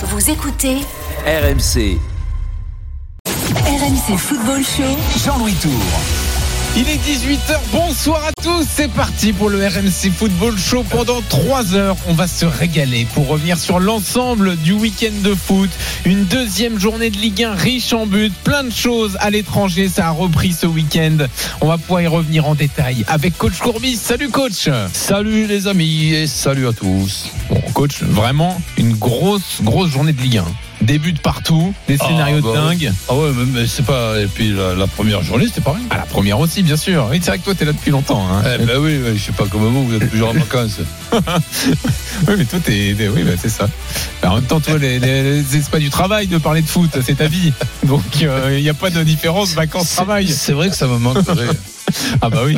Vous écoutez RMC, RMC Football Show. Jean-Louis Tour. Il est 18h, bonsoir à tous, c'est parti pour le RMC Football Show. Pendant 3 heures, on va se régaler pour revenir sur l'ensemble du week-end de foot. Une deuxième journée de Ligue 1 riche en buts, plein de choses à l'étranger, ça a repris ce week-end. On va pouvoir y revenir en détail avec Coach Courbis. Salut coach Salut les amis et salut à tous. Bon coach, vraiment une grosse, grosse journée de Ligue 1. Début de partout, des scénarios bah, de dingue. Ah ouais, mais, mais c'est pas. Et puis la, la première journée, c'était pareil. À la première aussi, bien sûr. Oui, c'est vrai que toi, t'es là depuis longtemps. Hein. Eh ben oui, je sais pas comme vous, vous êtes toujours en vacances. Oui, mais toi, t'es. Oui, bah, c'est ça. Mais en même temps, toi, les, les- c'est pas du travail de parler de foot, c'est ta vie. Donc, euh, il n'y a pas de différence vacances-travail. C'est vrai que ça me manquerait. Ah, bah oui.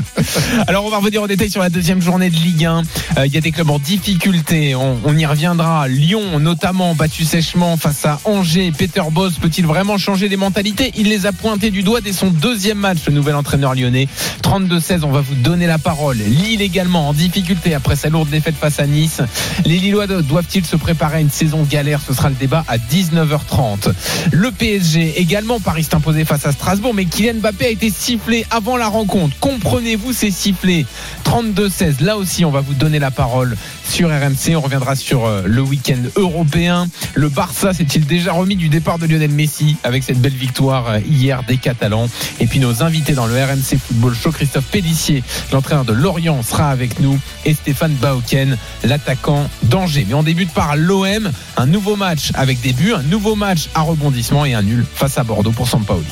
Alors, on va revenir en détail sur la deuxième journée de Ligue 1. Euh, Il y a des clubs en difficulté. On, y reviendra. Lyon, notamment, battu sèchement face à Angers. Peter Boss peut-il vraiment changer les mentalités? Il les a pointés du doigt dès son deuxième match, le nouvel entraîneur lyonnais. 32-16, on va vous donner la parole. Lille également en difficulté après sa lourde défaite face à Nice. Les Lillois doivent-ils se préparer à une saison galère? Ce sera le débat à 19h30. Le PSG également, Paris s'est imposé face à Strasbourg, mais Kylian Mbappé a été sifflé avant la rencontre. Comprenez-vous ces sifflets? 32-16, là aussi on va vous donner la parole sur RMC. On reviendra sur euh, le week-end européen. Le Barça s'est-il déjà remis du départ de Lionel Messi avec cette belle victoire euh, hier des Catalans? Et puis nos invités dans le RMC Football Show, Christophe Pellissier, l'entraîneur de Lorient, sera avec nous et Stéphane Bauken, l'attaquant d'Angers. Mais on débute par l'OM, un nouveau match avec des buts, un nouveau match à rebondissement et un nul face à Bordeaux pour Sampaoli.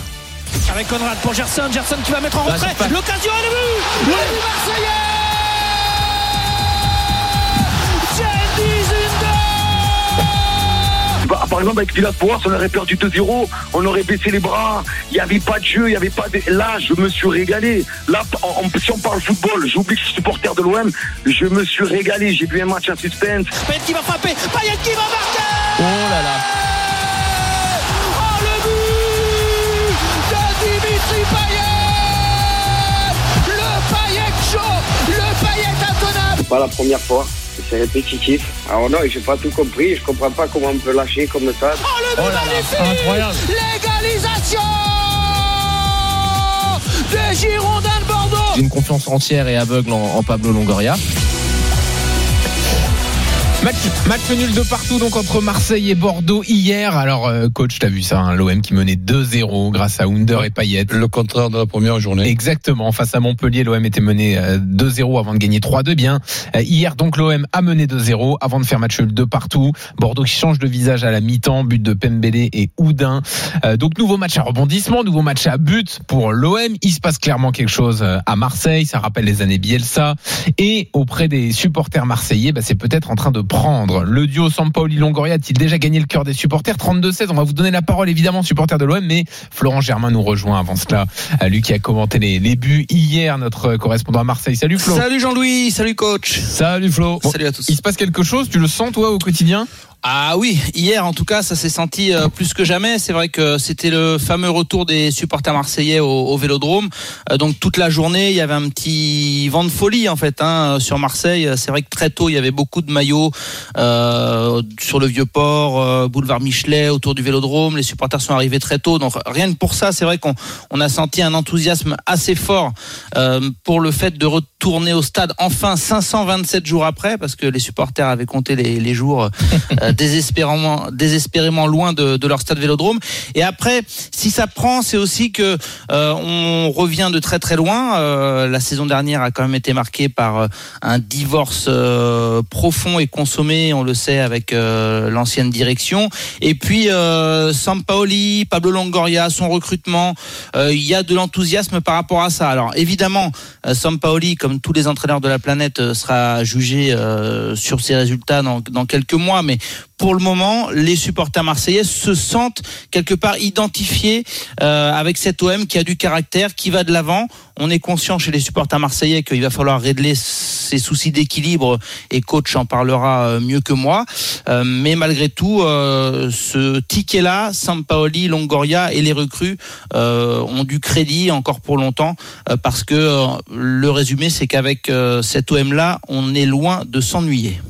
Avec Conrad pour Gerson, Gerson qui va mettre en retrait. L'occasion et le but Le but marseillais. Bah, par exemple, avec Villas Boas, on aurait perdu 2-0, on aurait baissé les bras, il n'y avait pas de jeu, il n'y avait pas de... Là, je me suis régalé. Là, en- en- si on parle football, j'oublie que je suis supporter de l'OM, je me suis régalé. J'ai vu un match à suspense. Payet qui va frapper, Payet qui va marquer. Oh là là pas la première fois. C'est répétitif. Alors non, j'ai pas tout compris. Je comprends pas comment on peut lâcher comme ça. Oh le but magnifique incroyable. L'égalisation des Girondins de Bordeaux J'ai une confiance entière et aveugle en, en Pablo Longoria. Match, match nul de partout donc entre Marseille et Bordeaux hier. Alors euh, coach, t'as vu ça, hein, l'OM qui menait 2-0 grâce à Under et Payet. Le contraire de la première journée. Exactement, face à Montpellier, l'OM était mené euh, 2-0 avant de gagner 3-2 bien. Euh, Hier donc l'OM a mené 2-0 avant de faire match nul de partout. Bordeaux qui change de visage à la mi-temps, but de Pembele et Houdin. Euh, donc nouveau match à rebondissement, nouveau match à but pour l'OM. Il se passe clairement quelque chose euh, à Marseille, ça rappelle les années Bielsa. Et auprès des supporters marseillais, bah, c'est peut-être en train de prendre. Le duo Sampaoli-Longoria a-t-il déjà gagné le cœur des supporters? 32-16, on va vous donner la parole évidemment supporters de l'OM, mais Florent Germain nous rejoint avant cela. Euh, Lui qui a commenté les, les buts hier, notre correspondant à Marseille. Salut Flo. Salut Jean-Louis, salut coach. Salut Flo. Salut à tous. Il se passe quelque chose, tu le sens toi au quotidien? Ah oui, hier en tout cas, ça s'est senti euh, plus que jamais. C'est vrai que c'était le fameux retour des supporters marseillais au, Vélodrome. Euh, donc toute la journée, il y avait un petit vent de folie en fait hein, sur Marseille. C'est vrai que très tôt, il y avait beaucoup de maillots euh, sur le vieux port, euh, boulevard Michelet, autour du Vélodrome. Les supporters sont arrivés très tôt. Donc rien que pour ça, c'est vrai qu'on on a senti un enthousiasme assez fort pour le fait de retourner au stade enfin 527 jours après, parce que les supporters avaient compté les, jours désespérément, désespérément loin de, de leur stade Vélodrome. Et après, si ça prend, c'est aussi que euh, on revient de très très loin. Euh, la saison dernière a quand même été marquée par euh, un divorce euh, profond et consommé, on le sait, avec euh, l'ancienne direction. Et puis euh, Sampaoli, Pablo Longoria, son recrutement, euh, il y a de l'enthousiasme par rapport à ça. Alors évidemment, euh, Sampaoli, comme tous les entraîneurs de la planète, euh, sera jugé euh, sur ses résultats dans, dans quelques mois, mais pour le moment, les supporters marseillais se sentent quelque part identifiés euh, avec cet OM qui a du caractère, qui va de l'avant. On est conscient chez les supporters marseillais qu'il va falloir régler ces soucis d'équilibre et coach en parlera euh, mieux que moi. Euh, mais malgré tout, ce ticket-là, Sampaoli, Longoria et les recrues ont du crédit encore pour longtemps parce que le résumé, c'est qu'avec cet OM-là, on est loin de s'ennuyer.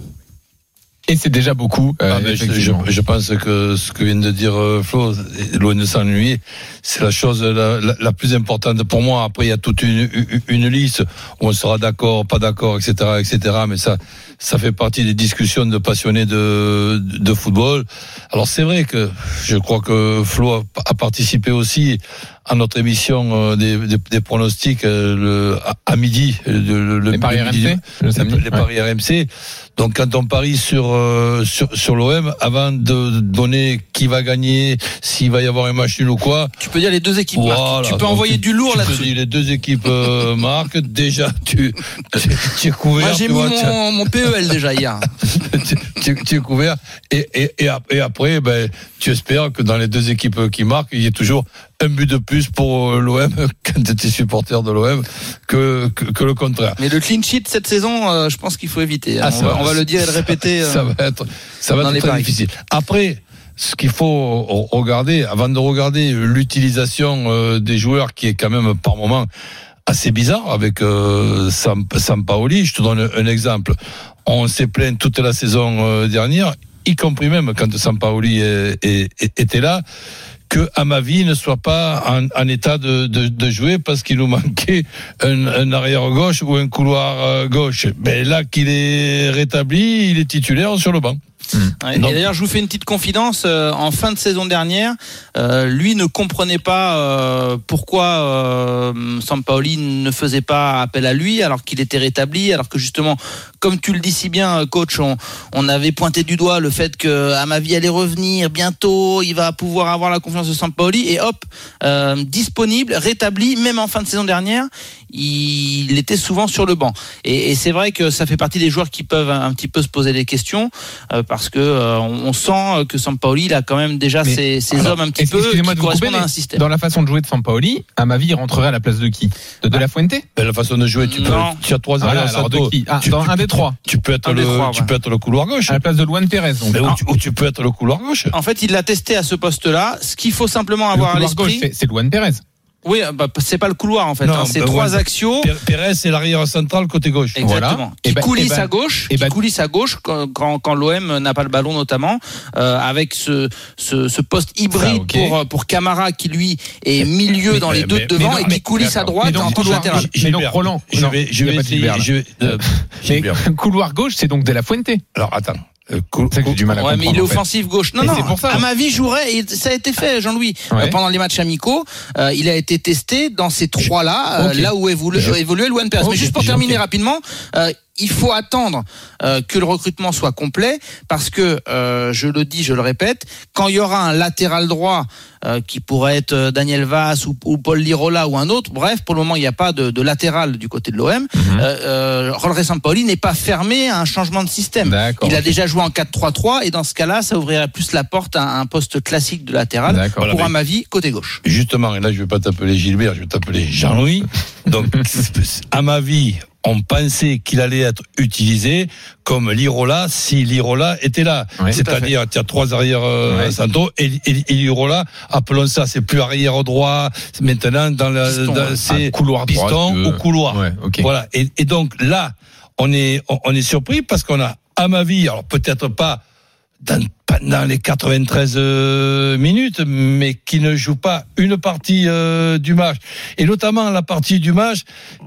Et c'est déjà beaucoup. euh, Ah, je, pense que ce que vient de dire euh, Flo, loin de s'ennuyer, c'est la chose la, la- la plus importante pour moi. Après, il y a toute une, une- une liste où on sera d'accord, pas d'accord, etc., etc. Mais ça, ça fait partie des discussions de passionnés de, de football. Alors c'est vrai que je crois que Flo a, a participé aussi à notre émission euh, des, des, des pronostics le, à, à midi. Le, le- le- Les paris midi RMC, le les, samedi. les Ouais. paris RMC. Donc quand on parie sur euh, sur, sur l'OM, avant de donner qui va gagner, s'il va y avoir un match nul ou quoi, Tu peux dire les deux équipes. marquent. voilà. tu peux envoyer tu- du lourd là-dessus. les deux équipes euh, marquent. Déjà, tu, tu, tu es couvert. Moi j'ai mis vois, mon, mon PEL déjà hier. tu, tu- es couvert. Et, et, et, et après, ben, tu espères que dans les deux équipes qui marquent, il y ait toujours un but de plus pour euh, l'OM, quand tu es supporter de l'OM, que, que, que le contraire. Mais le clean sheet cette saison, euh, je pense qu'il faut éviter. Ah, on, va, va. on va le dire et le répéter. euh, ça va être, ça va être très paris. difficile. Après, ce qu'il faut regarder, avant de regarder l'utilisation euh, des joueurs, qui est quand même par moment assez bizarre avec euh, Sam, Sampaoli, je te donne un, exemple. On s'est plaint toute la saison euh, dernière, y compris même quand Sampaoli est- était là, que Amavi ne soit pas en, état de, jouer parce qu'il nous manquait un, un arrière gauche ou un couloir euh, gauche. Mais là qu'il est rétabli, il est titulaire sur le banc. Et d'ailleurs, je vous fais une petite confidence. euh, en fin de saison dernière, euh, lui ne comprenait pas euh, pourquoi euh, Sampaoli ne faisait pas appel à lui alors qu'il était rétabli, alors que justement, comme tu le dis si bien, coach, on, on avait pointé du doigt le fait que Amavi allait revenir bientôt, il va pouvoir avoir la confiance de Sampaoli et hop, disponible, rétabli, même en fin de saison dernière, il était souvent sur le banc. Et, et c'est vrai que ça fait partie des joueurs qui peuvent un, un petit peu se poser des questions euh, parce que euh, on, on sent que Sampaoli il a quand même déjà Mais- ses, ses Alors, hommes un petit peu qui excusez-moi de couper, correspondent à un système. Dans la façon de jouer de Sampaoli, à ma vie, il rentrerait à la place de qui? De De La Fuente? Ben, la façon de jouer, tu peux, Non. tu as trois arrières alors de qui Ah, tu, Dans tu- un des trois. tu peux être le, trois, tu ouais. peux être le couloir gauche. À la place de Luan. Donc. Mais où, tu, peux être le couloir gauche? En fait, il l'a testé à ce poste-là. Ce qu'il faut simplement Le avoir à couloir gauche, l'esprit, c'est- c'est Luan Pérez. Oui, bah, c'est pas le couloir en fait. Non, hein, c'est bah, trois ouais. axiaux. Pé- Pérez, c'est l'arrière central côté gauche. Voilà. Exactement. Et Qui bah- coulisse et bah- à gauche, et qui bah- coulisse à gauche quand, quand, quand l'OM n'a pas le ballon notamment, euh, avec ce, ce, ce poste hybride ok. pour euh, pour Camara qui lui est milieu Mais- dans les mais- deux mais- de devant mais et qui coulisse à droite en couloir latéral. Mais donc, Roland, Je vais, je vais essayer. Je vais- euh, couloir gauche, c'est donc De La Fuente. Alors attends. Euh, cou- C'est ça que j'ai du mal à Ouais, mais il est fait. offensif gauche. Non, non. c'est pour ça. À ma vie, jouerait. Et ça a été fait, Jean-Louis. Ouais. Euh, pendant les matchs amicaux, euh, il a été testé dans ces trois-là, euh, là où évolue, évoluait Luan Pérez. Ok, Mais juste pour terminer ok. rapidement, euh, il faut attendre euh, que le recrutement soit complet parce que, euh, je le dis, je le répète, quand il y aura un latéral droit euh, qui pourrait être euh, Daniel Vass ou, ou Paul Lirola ou un autre, bref, pour le moment, il n'y a pas de, de latéral du côté de l'OM. Mhm. Euh, euh, Sampaoli n'est pas fermé à un changement de système. D'accord. Il a déjà joué en 4-3-3 et dans ce cas-là, ça ouvrirait plus la porte à un poste classique de latéral D'accord. pour Voilà, un Mavi côté gauche. Justement, et là je vais pas t'appeler Gilbert, je vais t'appeler Jean-Louis. Donc, à ma vie, on pensait qu'il allait être utilisé comme l'Irola si l'Irola était là. C'est-à-dire, tu as trois arrières euh, Ouais. centraux et, et, et l'Irola, appelons ça, c'est plus arrière droit. Maintenant, dans la, Piston, dans- c'est Ah, couloir piston au couloir. Ouais. Voilà. Et, et donc là, on est, on, on est surpris parce qu'on a, à ma vie, alors peut-être pas dans, pendant les 93 euh, minutes, mais qui ne joue pas une partie euh, du match. Et notamment la partie du match,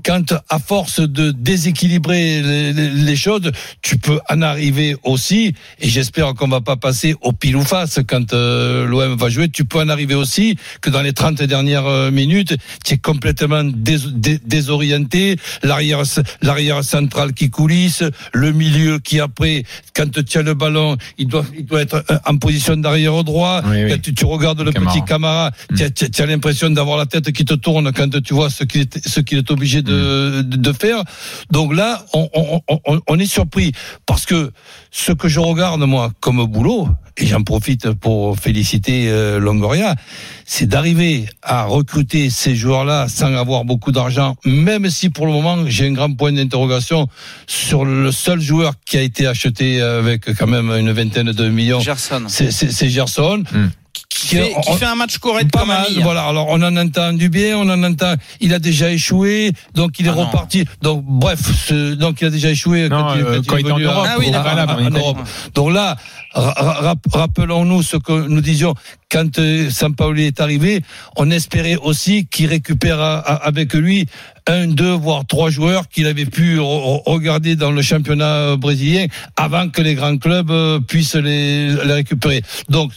quand à force de déséquilibrer les, choses, tu peux en arriver aussi, et j'espère qu'on va pas passer au pile ou face quand euh, l'OM va jouer, tu peux en arriver aussi que dans les 30 dernières minutes, tu es complètement dés- dé- désorienté, l'arrière l'arrière central qui coulisse, le milieu qui après, quand tu as le ballon, il doit, il doit être euh, en position d'arrière droit, Oui, oui. quand tu, tu regardes le Camara. petit Camara, tu as, tu as- l'impression d'avoir la tête qui te tourne quand tu vois ce qu'il est, ce qu'il est obligé de, de, de faire. Donc là, on, on, on, on est surpris parce que ce que je regarde moi comme boulot, et j'en profite pour féliciter euh, Longoria, c'est d'arriver à recruter ces joueurs-là sans avoir beaucoup d'argent, même si pour le moment j'ai un grand point d'interrogation sur le seul joueur qui a été acheté avec quand même une vingtaine de millions Gerson. c'est- c'est c'est Gerson Hmm. Qui qui, fait, qui on- fait un match correct pas comme mal, voilà. Alors on en entend du bien, on en entend. Il a déjà échoué, donc il est Ah non. reparti. Donc bref, ce- donc il a déjà échoué Non, il- euh, quand il était en Europe, Ah oui. Valable, en. Europe. Donc là, ra- ra- rappelons-nous ce que nous disions quand euh, Sampaoli est arrivé. On espérait aussi qu'il récupère à- avec lui un, deux, voire trois joueurs qu'il avait pu re- regarder dans le championnat euh, brésilien avant que les grands clubs euh, puissent les, les récupérer. Donc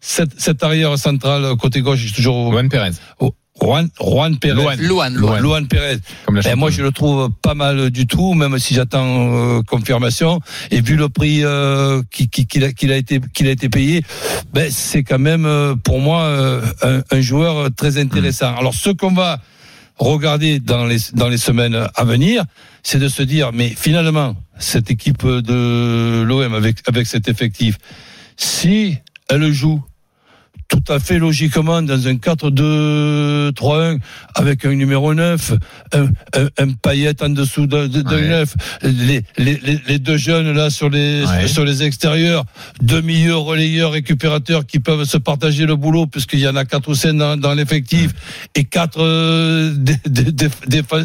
cette, cette arrière centrale côté gauche est toujours Juan Perez. Oh, Juan, Juan Pérez. Luan. Luan, Luan. Pérez. Ben, moi, je le trouve pas mal du tout, même si j'attends euh, confirmation. Et vu le prix euh, qui- qui- qu'il a, qu'il a été qu'il a été payé, ben c'est quand même euh, pour moi euh, un, un joueur très intéressant. Alors, ce qu'on va regarder dans les dans les semaines à venir, c'est de se dire, mais finalement, cette équipe de l'OM avec avec cet effectif, si elle joue tout à fait logiquement dans un 4-2-3-1 avec un numéro 9, un, un, un paillette en dessous d'un de, d'un Ouais. 9, les, les, les, les deux jeunes là sur les, Ouais. sur les extérieurs, deux milieux relayeurs récupérateurs qui peuvent se partager le boulot puisqu'il y en a quatre ou cinq dans, dans l'effectif et quatre euh,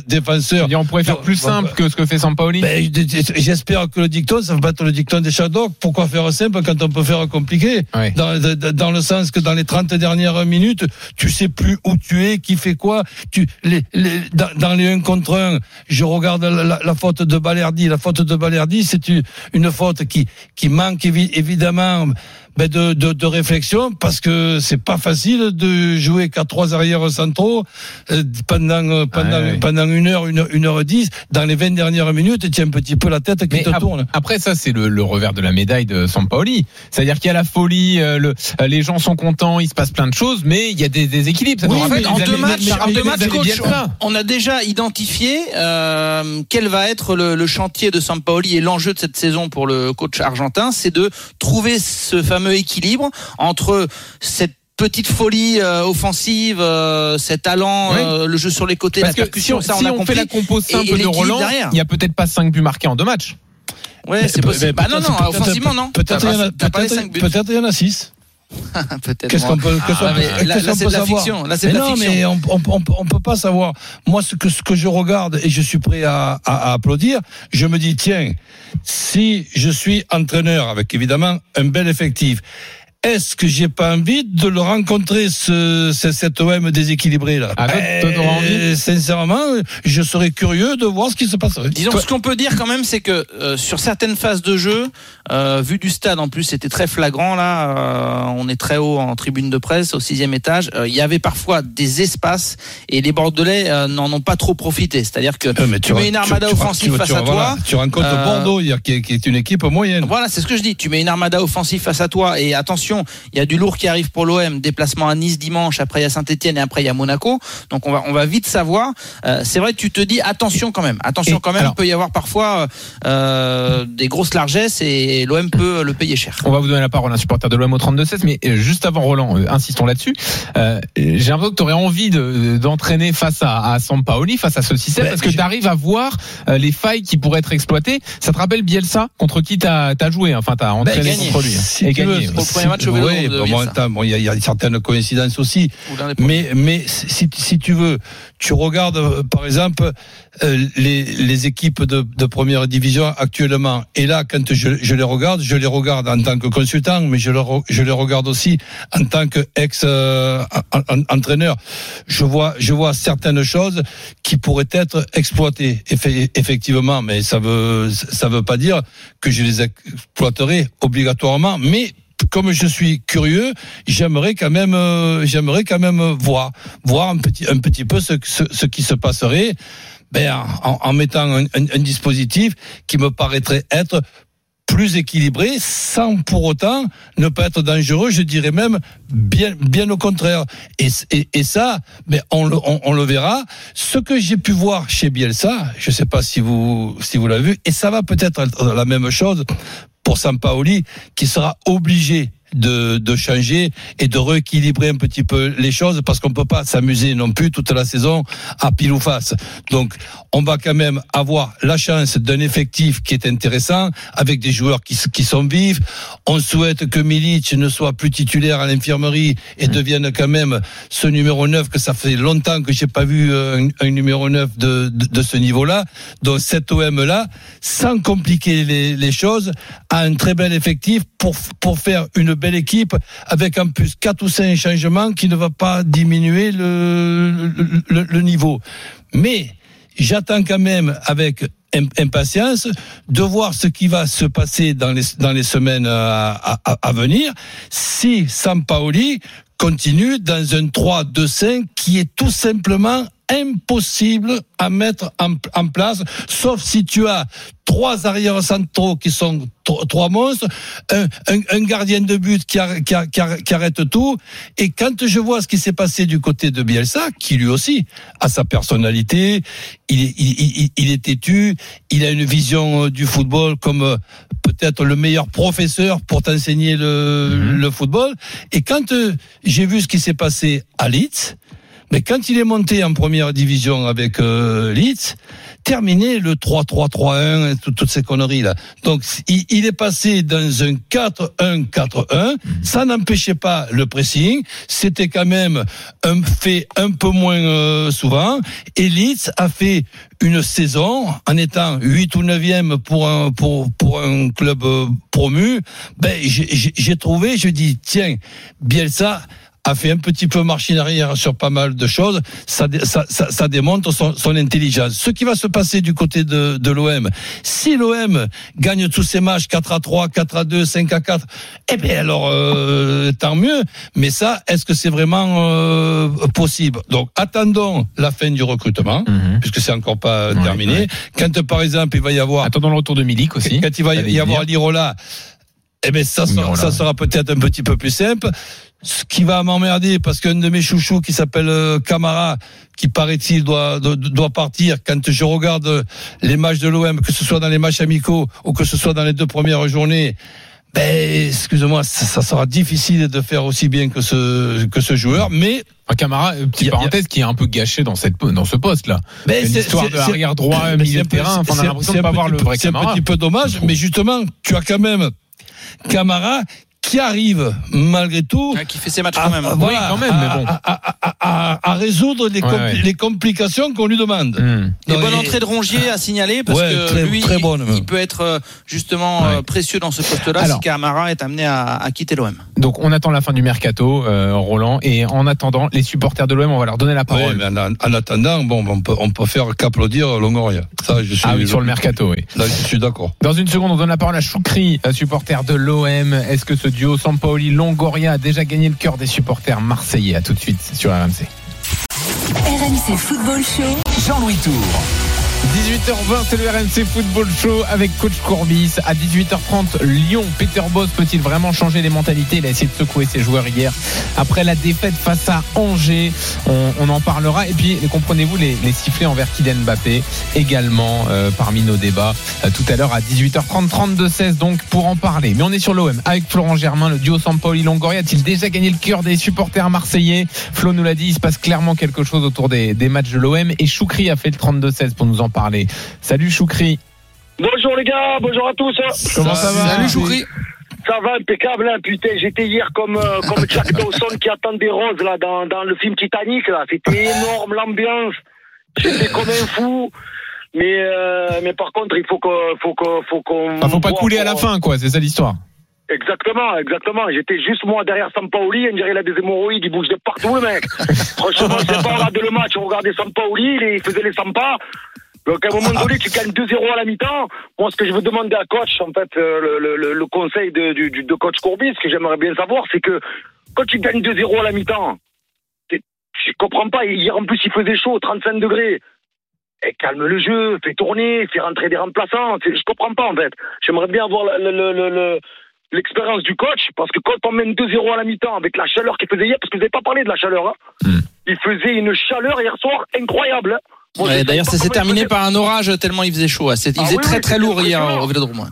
défenseurs. On pourrait faire plus simple que ce que fait Sampaoli. Ben, J'espère que le dicton, ça va pas être le dicton des Shadows. Pourquoi faire simple quand on peut faire compliqué? Ouais. dans- dans le sens que dans les 30 dernières minutes, tu sais plus où tu es, qui fait quoi. Tu, les, dans, les 1 contre 1, je regarde la, faute de Balerdi. La faute de Balerdi, c'est une, faute qui, qui manque évi- évidemment ben de, de, de réflexion parce que c'est pas facile de jouer qu'à trois arrières centraux euh, pendant euh, pendant Ouais, pendant une heure une, une heure dix dans les 20 dernières minutes tu as un petit peu la tête qui Mais te ap- tourne Après, ça, c'est le, le revers de la médaille de Sampaoli. C'est-à-dire qu'il y a la folie, euh, le, les gens sont contents, il se passe plein de choses, mais il y a des, des équilibres. Ça Oui, nous en fait, deux matchs, en deux coach, Bielsa. on a déjà identifié euh, quel va être le, le chantier de Sampaoli et l'enjeu de cette saison pour le coach argentin, c'est de trouver ce fameux équilibre entre cette petite folie euh, offensive, euh, cet talent, Oui. euh, le jeu sur les côtés, Parce la si percussion, on, ça on si a on compris. fait la compo simple et de Roland, il y a peut-être pas 5 buts marqués en deux matchs. Ouais, c'est possible. Bah non, non, offensivement non. peut-être T'as il y en pas- a- t'as pas les peut-être- 5 buts. peut-être il y en a 6 Peut-être. Qu'est-ce qu'on peut, qu'est-ce Ah, qu'on peut- là- c'est de la savoir fiction. Là, c'est non, fiction. mais on, on, on, on peut pas savoir. Moi, ce que, ce que je regarde et je suis prêt à, à, à applaudir, je me dis, tiens, si je suis entraîneur avec évidemment un bel effectif, est-ce que j'ai pas envie de le rencontrer, ce, ce- cet OM déséquilibré là? Ah, envie? Sincèrement, je serais curieux de voir ce qui se passerait. Disons ce qu'on peut dire quand même, c'est que euh, sur certaines phases de jeu, euh, vu du stade en plus, c'était très flagrant là. euh, on est très haut en tribune de presse, au sixième étage. euh, Il y avait parfois des espaces et les Bordelais euh, n'en ont pas trop profité. C'est-à-dire que Euh, mais tu mets une armada tu- tu- offensive tu- face tu- à voilà, toi. Tu rencontres Euh, Bordeaux hier, qui est, qui est une équipe moyenne. Voilà, c'est ce que je dis. Tu mets une armada offensive face à toi et attention, il y a du lourd qui arrive pour l'OM. Déplacement à Nice dimanche, après il y a Saint-Etienne et après il y a Monaco. Donc on va on va vite savoir. Euh, c'est vrai que tu te dis attention quand même. Attention Et quand même. alors- il peut y avoir parfois euh, des grosses largesses et l'OM peut le payer cher. On va vous donner la parole, un supporter de l'OM au 32-16, mais euh, juste avant Roland, euh, insistons là-dessus. Euh, J'ai l'impression que tu aurais envie de- d'entraîner face à, à Sampaoli, face à ce système, Ben, parce que je- tu arrives à voir euh, les failles qui pourraient être exploitées. Ça te rappelle Bielsa, contre qui tu as, joué, enfin tu as entraîné gagné. contre lui. Si et tu veux, gagné. Pour le si- premier match oui, bon, attends, bon, il y, a- il y a certaines coïncidences aussi. Mais, mais si, si tu veux, tu regardes euh, par exemple euh, les, les équipes de, de première division actuellement. Et là, quand je, je les regarde, je les regarde en tant que consultant, mais je, le je les regarde aussi en tant que ex euh. Je vois, je vois certaines choses qui pourraient être exploitées, effe- effectivement. Mais ça veut, ça veut pas dire que je les exploiterai obligatoirement. Mais comme je suis curieux, j'aimerais quand même, euh, j'aimerais quand même voir, voir un petit, un petit peu ce, qui se passerait, ben, en, mettant un, dispositif qui me paraîtrait être plus équilibré, sans pour autant ne pas être dangereux. Je dirais même bien, bien au contraire. Et, ça, ben, on, le, on, on le verra. Ce que j'ai pu voir chez Bielsa, je ne sais pas si vous, si vous l'avez vu, et ça va peut-être être la même chose pour Sampaoli, qui sera obligé de, de changer et de rééquilibrer un petit peu les choses parce qu'on peut pas s'amuser non plus toute la saison à pile ou face. Donc, on va quand même avoir la chance d'un effectif qui est intéressant avec des joueurs qui, qui sont vifs. On souhaite que Milic ne soit plus titulaire à l'infirmerie et devienne quand même ce numéro 9 que ça fait longtemps que j'ai pas vu euh, un, un numéro 9 de, de, de ce niveau-là. Donc, cet OM-là, sans compliquer les, les choses, a un très bel effectif pour, pour faire une belle équipe avec en plus quatre ou cinq changements qui ne va pas diminuer le, le, le niveau. Mais j'attends quand même avec impatience de voir ce qui va se passer dans les, dans les semaines à, à, à venir si Sampaoli continue dans un 3-2-5 qui est tout simplement impossible à mettre en, en, place, sauf si tu as trois arrières centraux qui sont trois monstres, un, un, un, gardien de but qui, a, qui, a, qui, arrête tout. Et quand je vois ce qui s'est passé du côté de Bielsa, qui lui aussi a sa personnalité, il est, il, il, il est têtu, il a une vision du football comme euh, peut-être le meilleur professeur pour t'enseigner le, mmh. le football. Et quand euh, j'ai vu ce qui s'est passé à Leeds, mais quand il est monté en première division avec euh, Leeds, terminé le 3-3-3-1 et toutes ces conneries là. Donc il, il est passé dans un 4-1-4-1. Ça n'empêchait pas le pressing. C'était quand même un fait un peu moins euh, souvent. Et Leeds a fait une saison en étant 8 ou 9e pour un pour pour un club euh, promu. Ben j'ai trouvé, je dis tiens, Bielsa a fait un petit peu marche arrière sur pas mal de choses. Ça, ça, ça, ça démontre son, son, intelligence. Ce qui va se passer du côté de, de l'OM, si l'OM gagne tous ses matchs 4 à 3, 4 à 2, 5 à 4, eh bien alors euh, tant mieux. Mais ça, est-ce que c'est vraiment euh, possible? Donc attendons la fin du recrutement, -hmm. puisque c'est encore pas ouais, terminé. Ouais. Quand par exemple il va y avoir, attendons le retour de Milik aussi. Quand il va y, y avoir Lirola. Eh bien, ça sera, ça sera peut-être un petit peu plus simple ce qui va m'emmerder parce qu'un de mes chouchous qui s'appelle Camara qui paraît-il doit, doit doit partir quand je regarde les matchs de l'OM que ce soit dans les matchs amicaux ou que ce soit dans les deux premières journées ben, excusez-moi, ça, ça, sera difficile de faire aussi bien que ce que ce joueur, mais un Camara, petite parenthèse, qui est un peu gâché dans cette dans ce poste-là. Ben, une histoire de arrière droit, milieu de terrain. Enfin, on a l'impression de pas voir le vrai Camara. C'est un petit peu dommage, mais justement, tu as quand même Camara qui arrive malgré tout, ouais, qui fait ses matchs quand même, à, voilà, oui, quand même, mais bon. à, à, à résoudre les, compli ouais, ouais. les complications qu'on lui demande. Mmh. Des bonnes entrées de Rongier à signaler parce que très, lui, très bonne, il, il, peut être euh, justement euh, précieux dans ce poste-là si Camara est amené à, quitter l'OM. Donc on attend la fin du mercato, euh, Roland, et en attendant, les supporters de l'OM, on va leur donner la parole. mais en, en, attendant, bon, on peut, on peut faire qu'applaudir Longoria. Ça, je suis, ah oui, sur le mercato, oui. Là, je suis d'accord. Dans une seconde, on donne la parole à Choukri, supporter de l'OM. Est-ce que ce duo Sampaoli Longoria a déjà gagné le cœur des supporters marseillais. À tout de suite sur RMC. RMC Football Show. Jean-Louis Tour. 18h20, c'est le RMC Football Show avec Coach Courbis. À 18h30, Lyon, Peter Boss peut-il vraiment changer les mentalités? Il a essayé de secouer ses joueurs hier après la défaite face à Angers. On, en parlera. Et puis, comprenez-vous les, sifflets envers Kylian Mbappé également euh, parmi nos débats euh, tout à l'heure à 18h30, 32-16 donc pour en parler. Mais on est sur l'OM avec Florent Germain, le duo Sampaoli Longoria. A-t-il déjà gagné le cœur des supporters marseillais? Flo nous l'a dit, il se passe clairement quelque chose autour des, des matchs de l'OM et Choukri a fait le 32-16 pour nous en parler. Salut Choukri. Bonjour les gars, bonjour à tous. Comment ça, va Salut Choukri. Ça va impeccable, hein, putain. J'étais hier comme, euh, comme Jack Dawson qui attend des roses là dans, dans le film Titanic là. C'était énorme l'ambiance. J'étais comme un fou. Mais, euh, mais par contre, il faut qu'on, faut qu'on, faut qu'on. Ah, faut pas couler à la fin, quoi. C'est ça l'histoire. Exactement, exactement. J'étais juste moi derrière Sampaoli, on dirait il a des hémorroïdes, il bouge de partout le mec. Franchement, c'est pas regarder le match, on regardait Sampaoli, il faisait les Sampas. Donc à un moment donné, tu gagnes 2-0 à la mi-temps. Moi, ce que je veux demander à coach, en fait, euh, le, le, le, conseil de, du, de coach Courbis, ce que j'aimerais bien savoir, c'est que quand tu gagnes 2-0 à la mi-temps, je comprends pas. Hier, en plus, il faisait chaud, 35 degrés. Et calme le jeu, fais tourner, fais rentrer des remplaçants. Je comprends pas, en fait. J'aimerais bien avoir le, le l'expérience du coach, parce que quand on mène 2-0 à la mi-temps avec la chaleur qu'il faisait hier, parce que vous n'avez pas parlé de la chaleur, hein, mm. il faisait une chaleur hier soir incroyable. Hein. Ouais, D'ailleurs, ça s'est terminé par un orage tellement il faisait chaud. Il faisait ah, oui, très oui, très lourd hier au Vélodrome.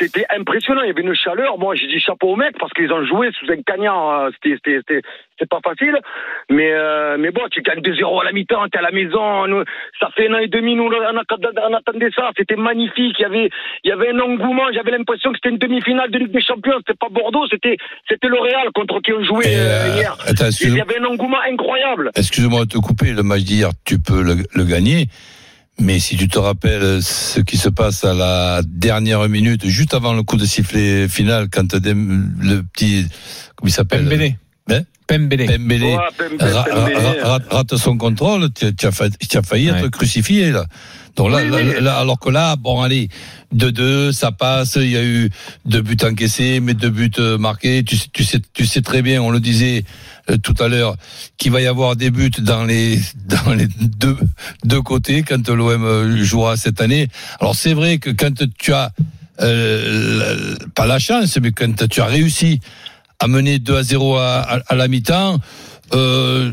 C'était impressionnant. Il y avait une chaleur. Moi, j'ai dit chapeau aux mecs parce qu'ils ont joué sous un cagnard. euh, C'était, pas facile. Mais, euh, mais bon, tu gagnes 2-0 à la mi-temps, t'es à la maison. nous- ça fait un an et demi, nous, on, attendait ça. C'était magnifique. Il y avait, il y avait un engouement. J'avais l'impression que c'était une demi-finale de Ligue des Champions. C'était pas Bordeaux, c'était, c'était le Real contre qui on jouait euh, euh, hier. attends, il y avait un engouement incroyable. Excuse-moi de te couper, le match d'hier, tu peux le, le gagner. Mais si tu te rappelles ce qui se passe à la dernière minute, juste avant le coup de sifflet final, quand le petit, comment il s'appelle Pembele. Hein Pembele. Pembele ra- ra- rate son contrôle, tu, as, fa- tu as failli être crucifié là. Donc là, Oui, là- oui. là, alors que là, bon allez, 2-2, ça passe, il y a eu deux buts encaissés, mais deux buts euh, marqués. Tu, sais- tu sais, tu sais très bien, on le disait euh, tout à l'heure, qu'il va y avoir des buts dans les deux côtés quand l'OM euh, jouera cette année. Alors c'est vrai que quand tu as euh, pas la chance, mais quand tu as réussi à mener 2 à 0 à, à- à la mi-temps, euh,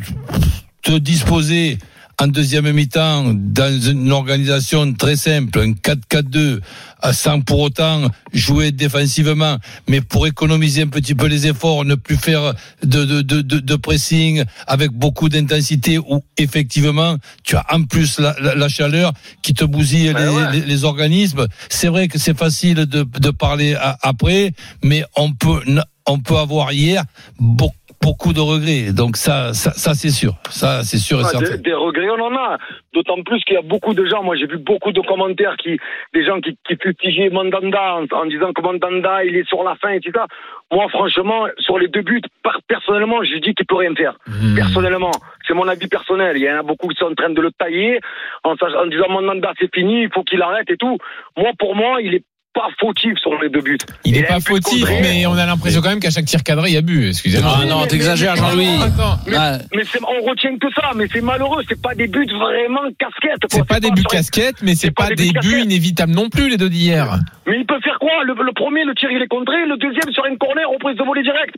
te disposer en deuxième mi-temps dans une organisation très simple, un 4-4-2, euh, sans pour autant jouer défensivement, mais pour économiser un petit peu les efforts, ne plus faire de, de, de, de, de pressing avec beaucoup d'intensité, où effectivement tu as en plus la, la, la chaleur qui te bousille les, ouais. les, les organismes. C'est vrai que c'est facile de, de parler à- après, mais on peut on peut avoir hier beaucoup beaucoup de regrets. Donc ça, ça, ça c'est sûr. Ça, c'est sûr et Ah, certain. des, des regrets, on en a. D'autant plus qu'il y a beaucoup de gens. Moi, j'ai vu beaucoup de commentaires qui, des gens qui, qui fustigeaient Mandanda en, en disant que Mandanda, il est sur la fin et tout ça. Moi, franchement, sur les deux buts, par- personnellement, je dis qu'il peut rien faire. Hmm. Personnellement, c'est mon avis personnel. Il y en a beaucoup qui sont en train de le tailler en, en disant Mandanda, c'est fini, il faut qu'il arrête et tout. Moi, pour moi, il est pas fautif sur les deux buts. Il n'est a pas fautif, mais on a l'impression quand même qu'à chaque tir cadré, il y a but. Excusez-moi. Ah non, t'exagères, Jean-Louis. Mais, mais c'est- on retient que ça, mais c'est malheureux. C'est pas des buts vraiment casquettes. C'est pas des buts sur- casquettes, mais c'est pas pas des des buts inévitables non plus, les deux d'hier. Mais il peut faire quoi? Le, le premier, le tir, il est contré. Le deuxième, sur un corner, reprise de volée direct.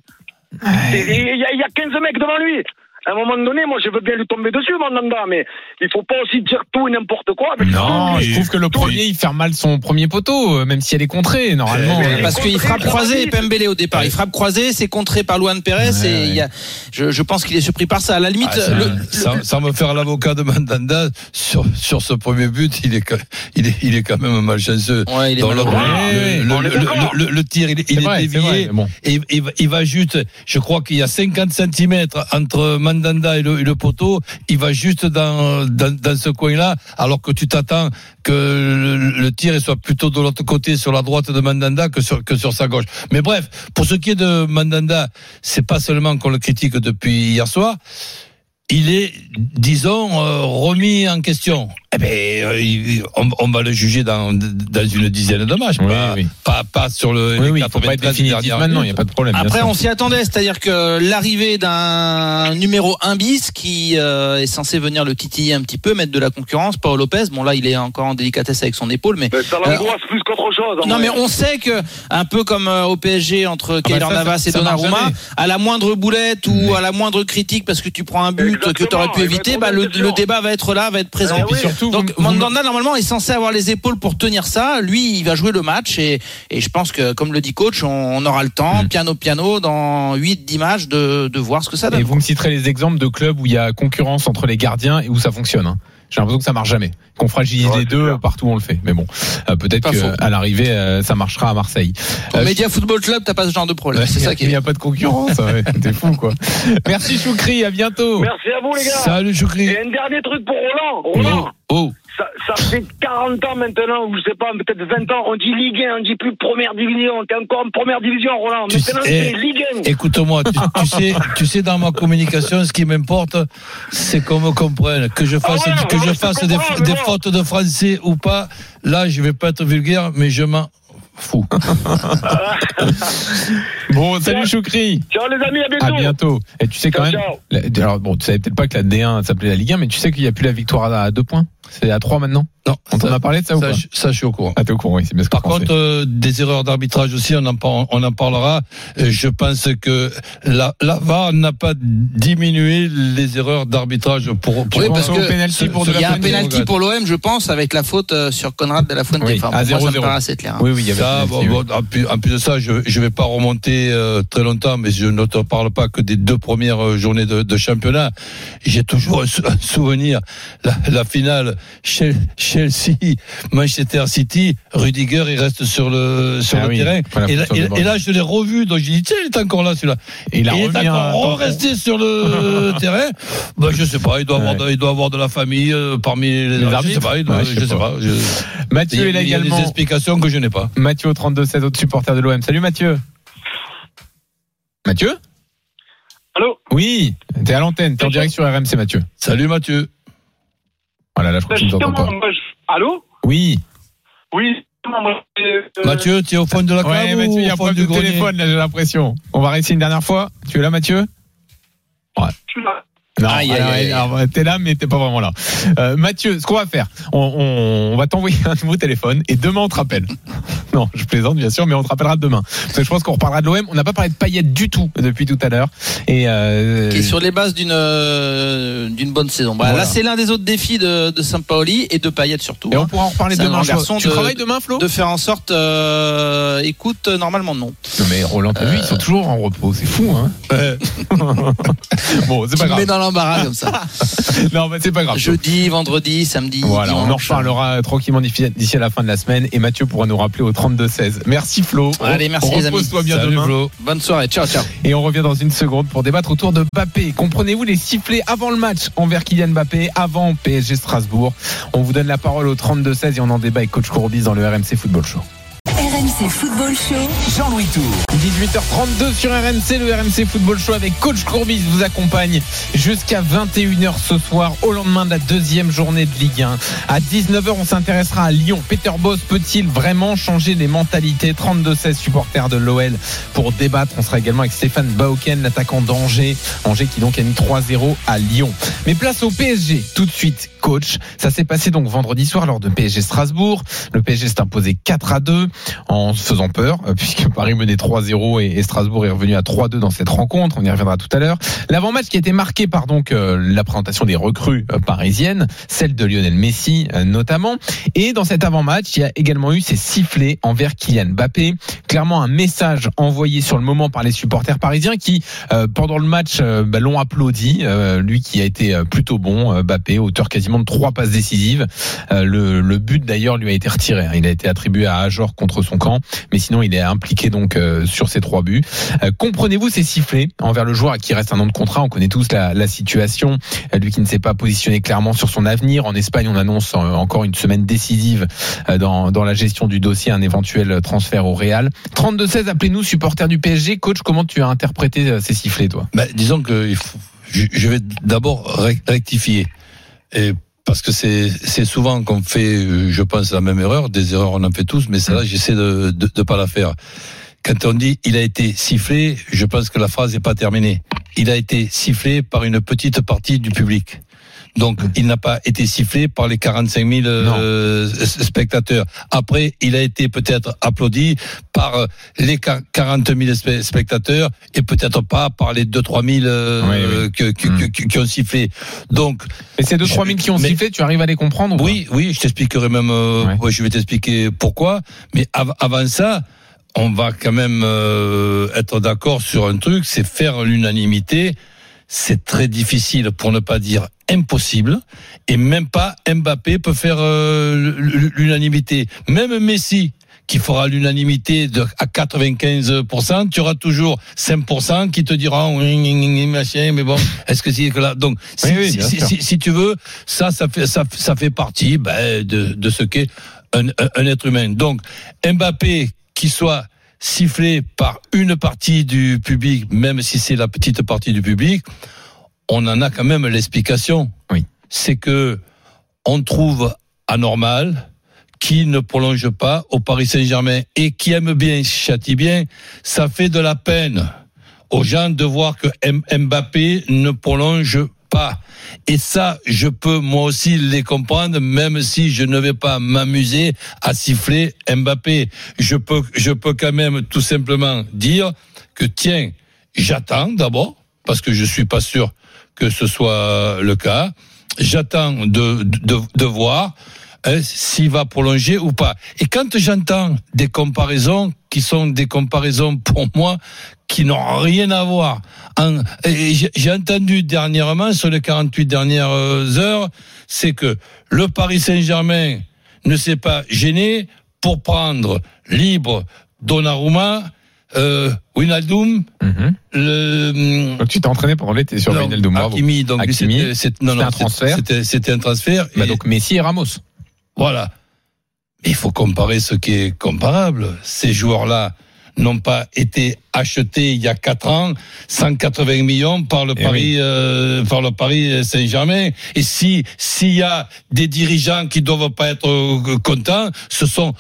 Et Il y, a- il y a 15 mecs devant lui. À un moment donné, moi, je veux bien lui tomber dessus, Mandanda, mais il faut pas aussi dire tout et n'importe quoi. avec Non, je trouve que le premier, il ferme mal son premier poteau, euh, même si elle est contrée, normalement. Euh, Parce qu'il frappe croisé, Pembele au départ. Il frappe croisé, c'est contré par Luan Pérez Ouais, et il y a, je, je pense qu'il est surpris par ça. À la limite, Ah, ça- le- sans, sans me faire l'avocat de Mandanda sur sur ce premier but, il est il est il est quand même malchanceux. Ouais, il est Dans le, malheureux. le- le- tir, il, est- il C'est est vrai, dévié. bon. Et il, va- il va juste, je crois qu'il y a 50 cm entre Mandanda et le, poteau. Il va juste dans, ce coin-là, alors que tu t'attends que le, tir soit plutôt de l'autre côté, sur la droite de Mandanda, que sur, que sur sa gauche. Mais bref, pour ce qui est de Mandanda, c'est pas seulement qu'on le critique depuis hier soir. Il est, disons, euh, remis en question. Eh ben, euh, il- on, on va le juger dans, dans une dizaine de matchs, Oui, pas, oui. pas, pas sur le. Oui, oui, il faut pas être 93 définitif dernières maintenant, il n'y a pas de problème. Après, on s'y attendait, c'est-à-dire que l'arrivée d'un numéro 1 bis qui euh, est censé venir le titiller un petit peu, mettre de la concurrence, Paul Lopez, bon là, il est encore en délicatesse avec son épaule, mais Mais ça l'angoisse plus qu'autre chose. non, vrai. mais on sait que un peu comme euh, au PSG entre bah Keylor ça, ça- Navas et Donnarumma, à la moindre boulette ou à la moindre critique parce que tu prends un but que tu aurais pu éviter, bah, le, le débat va être là, va être présent. Et puis oui. surtout, Donc vous- vous- Mandanda normalement est censé avoir les épaules pour tenir ça. Lui, il va jouer le match et, et je pense que comme le dit coach, on, on aura le temps, Mm. piano piano, dans 8-10 matchs de, de voir ce que ça Et donne. vous me citerez les exemples de clubs où il y a concurrence entre les gardiens et où ça fonctionne. hein. J'ai l'impression que ça marche jamais. Qu'on fragilise Ouais, les deux clair. partout où on le fait. Mais bon, euh, peut-être qu'à l'arrivée, euh, ça marchera à Marseille. Au Euh, Média Football Club, t'as pas ce genre de problème. C'est ça qui Il n'y a pas de concurrence. ouais. T'es fou, quoi. Merci Choukri, à bientôt. Merci à vous, les gars. Salut, Choukri. Et un dernier truc pour Roland. Roland. Oh, Ça, ça fait 40 ans maintenant, ou je sais pas, peut-être 20 ans, on dit Ligue 1, on dit plus première division, t'es encore en première division, Roland. Tu Maintenant, c'est Ligue 1. écoute-moi, tu, tu sais, tu sais, dans ma communication, ce qui m'importe, c'est qu'on me comprenne. Que je fasse, Ah ouais, que ouais, je fasse des, fautes de français ou pas. Là, je vais pas être vulgaire, mais je m'en fous. Bon, salut Choukri. Ciao les amis, à bientôt. À bientôt. Et tu sais quand Ciao, même. ciao. la- alors bon, tu savais peut-être pas que la D1 s'appelait la Ligue 1, mais tu sais qu'il n'y a plus la victoire à, à deux points. C'est à 3 maintenant Non, On t'en a parlé de ça, ou pas je- ça, je suis au courant. Ah, t'es au courant, oui, c'est bien ce que Par contre, euh, des erreurs d'arbitrage aussi, on en, par- on en parlera. Euh, Je pense que la, la VAR n'a pas diminué les erreurs d'arbitrage pour, pour Oui, parce que penalty pour ce- de Il y a un penalty pour l'OM, je pense, avec la faute euh, sur Conrad de la Fuente. Oui, enfin, à pour moi, ça 0-0. me paraît assez clair. hein. Oui, oui, il y avait Ça, bon, penalty, oui. bon, en, plus, en plus de ça, je ne vais pas remonter euh, très longtemps, mais je ne te parle pas que des deux premières euh, journées de, de championnat. J'ai toujours un, sou- un souvenir, la, la finale Chel- Chelsea-Manchester City, Rudiger, il reste sur le, sur Ah le oui, terrain. Et là, et- et je l'ai revu, donc j'ai dit, tiens, il est encore là, celui-là. Il a il est encore resté sur le terrain. Ben, je sais pas, il doit, avoir, Ouais. de, il doit avoir de la famille euh, parmi les, Les je arbitres sais pas, il doit- Ouais, je sais pas. je- Mathieu il y là a- il y a des explications que je n'ai pas. Mathieu au 32-16, autre supporter de l'OM. Salut Mathieu. Mathieu? Allô? Oui, t'es à l'antenne, t'es en direct sur RMC Mathieu. Salut Mathieu. Voilà, là je crois que tu pas. moi, je- Allô Oui. Oui, euh, Mathieu, tu es au fond de la cave Ouais, ou Mathieu, il y a un problème du de téléphone, là, j'ai l'impression. On va réessayer une dernière fois. Tu es là, Mathieu? Je suis là. Non, Aïe, aïe, aïe. t'es là, mais t'es pas vraiment là. Euh, Mathieu, ce qu'on va faire, on, on- on va t'envoyer un nouveau téléphone et demain on te rappelle. Non, je plaisante bien sûr, mais on te rappellera demain. Parce que je pense qu'on reparlera de l'OM. On n'a pas parlé de Payet du tout depuis tout à l'heure. Et euh, Qui est sur les bases d'une euh, d'une bonne saison. Bah, Voilà. Là, c'est l'un des autres défis de, de Sampaoli et de Payet surtout. et on hein. pourra en reparler demain. garçon tu de- travailles demain, Flo De faire en sorte, écoute, normalement non. Non mais Roland, t'as vu, ils sont toujours en repos. C'est fou, hein Bon, c'est pas grave. L'embarras comme ça. Non, mais c'est pas grave. Jeudi, vendredi, samedi. Voilà, on en reparlera tranquillement d'ici à la fin de la semaine et Mathieu pourra nous rappeler au 32-16. Merci Flo. Allez, merci, les amis. Repose-toi bien Salut demain. Flo. Bonne soirée, ciao, ciao. Et on revient dans une seconde pour débattre autour de Mbappé. Comprenez-vous les sifflets avant le match envers Kylian Mbappé, avant PSG Strasbourg? On vous donne la parole au 32-16 et on en débat avec Coach Courbis dans le RMC Football Show. RMC Football Show. Jean-Louis Tour. 18h32 sur RMC, le RMC Football Show avec Coach Courbis vous accompagne jusqu'à 21h ce soir au lendemain de la deuxième journée de Ligue 1. À 19h, on s'intéressera à Lyon. Peter Boss peut-il vraiment changer les mentalités? 32-16 supporters de l'OL pour débattre. On sera également avec Stéphane Bauken, l'attaquant d'Angers. Angers qui donc a mis 3-0 à Lyon. Mais place au PSG tout de suite, coach. Ça s'est passé donc vendredi soir lors de PSG Strasbourg. Le PSG s'est imposé 4 à 2 en se faisant peur, euh, puisque Paris menait 3-0 et, Strasbourg est revenu à 3-2 dans cette rencontre. On y reviendra tout à l'heure. L'avant-match qui a été marqué par donc euh, la présentation des recrues euh, parisiennes, celle de Lionel Messi notamment. Et dans cet avant-match, il y a également eu ces sifflets envers Kylian Mbappé. Clairement un message envoyé sur le moment par les supporters parisiens qui, euh, pendant le match, bah, l'ont applaudi. Euh, lui qui a été plutôt bon, Mbappé, auteur quasiment de trois passes décisives. Le, le but d'ailleurs lui a été retiré. hein. Il a été attribué à Ajor contre son camp, mais sinon il est impliqué donc euh, sur ces trois buts. Euh, Comprenez-vous ces sifflets envers le joueur à qui reste un an de contrat? On connaît tous la, la situation. Euh, lui qui ne s'est pas positionné clairement sur son avenir. En Espagne, on annonce euh, encore une semaine décisive euh, dans, dans la gestion du dossier, un éventuel transfert au Real. 32-16, appelez-nous, supporters du PSG. Coach, comment tu as interprété ces sifflets, toi? Ben, disons que je, vais d'abord rec- rectifier. Et parce que c'est souvent qu'on fait, euh, je pense, la même erreur. Des erreurs, on en fait tous, mais celle-là, j'essaie de, de pas la faire. Quand on dit il a été sifflé, je pense que la phrase n'est pas terminée. Il a été sifflé par une petite partie du public. Donc, il n'a pas été sifflé par les 45 000 euh, spectateurs. Après, il a été peut-être applaudi par les 40 000 spe- spectateurs et peut-être pas par les 2-3 000 euh, Oui, oui. que- Mm. qui ont sifflé. Donc, Et ces 2-3 000 Je- qui ont mais- sifflé, tu arrives à les comprendre ou pas? Oui, oui, je t'expliquerai même. euh, ouais, je vais t'expliquer pourquoi. Mais av- avant ça, on va quand même euh, être d'accord sur un truc, c'est faire l'unanimité. C'est très difficile, pour ne pas dire impossible. Et même pas Mbappé peut faire euh, l'unanimité. Même Messi qui fera l'unanimité à 95%, tu auras toujours 5% qui te diront oui, machin, mais bon, est-ce que c'est que là? Donc, si, Oui, oui, si- bien si- sûr. si- si tu veux, ça, ça fait, ça, ça fait partie ben, de, de ce qu'est un, un- un être humain. Donc, Mbappé, qui soit sifflé par une partie du public, même si c'est la petite partie du public, on en a quand même l'explication. Oui. C'est que on trouve anormal qui ne prolonge pas au Paris Saint-Germain et qui aime bien, châtie bien, ça fait de la peine aux gens de voir que Mbappé ne prolonge pas. Et ça, je peux moi aussi les comprendre, même si je ne vais pas m'amuser à siffler Mbappé. Je peux, je peux quand même tout simplement dire que tiens, j'attends d'abord, parce que je suis pas sûr que ce soit le cas. J'attends de, de, voir hein, s'il va prolonger ou pas. Et quand j'entends des comparaisons qui sont des comparaisons pour moi qui n'ont rien à voir. J'ai j'ai entendu dernièrement sur les 48 dernières euh, heures, c'est que le Paris Saint-Germain ne s'est pas gêné pour prendre libre Donnarumma, euh, Wijnaldum, Mhm. le Donc tu t'es entraîné pendant l'été sur non, Wijnaldum, bravo. Hakimi, donc c'était- non, non, un transfert. C'était c'était un transfert. Bah et- donc Messi et Ramos. voilà. Mais il faut comparer ce qui est comparable. Ces joueurs-là n'ont pas été achetés il y a quatre ans 180 millions par le Eh Paris oui. euh, par le Paris Saint-Germain. Et si s'il y a des dirigeants qui doivent pas être euh, contents ce sont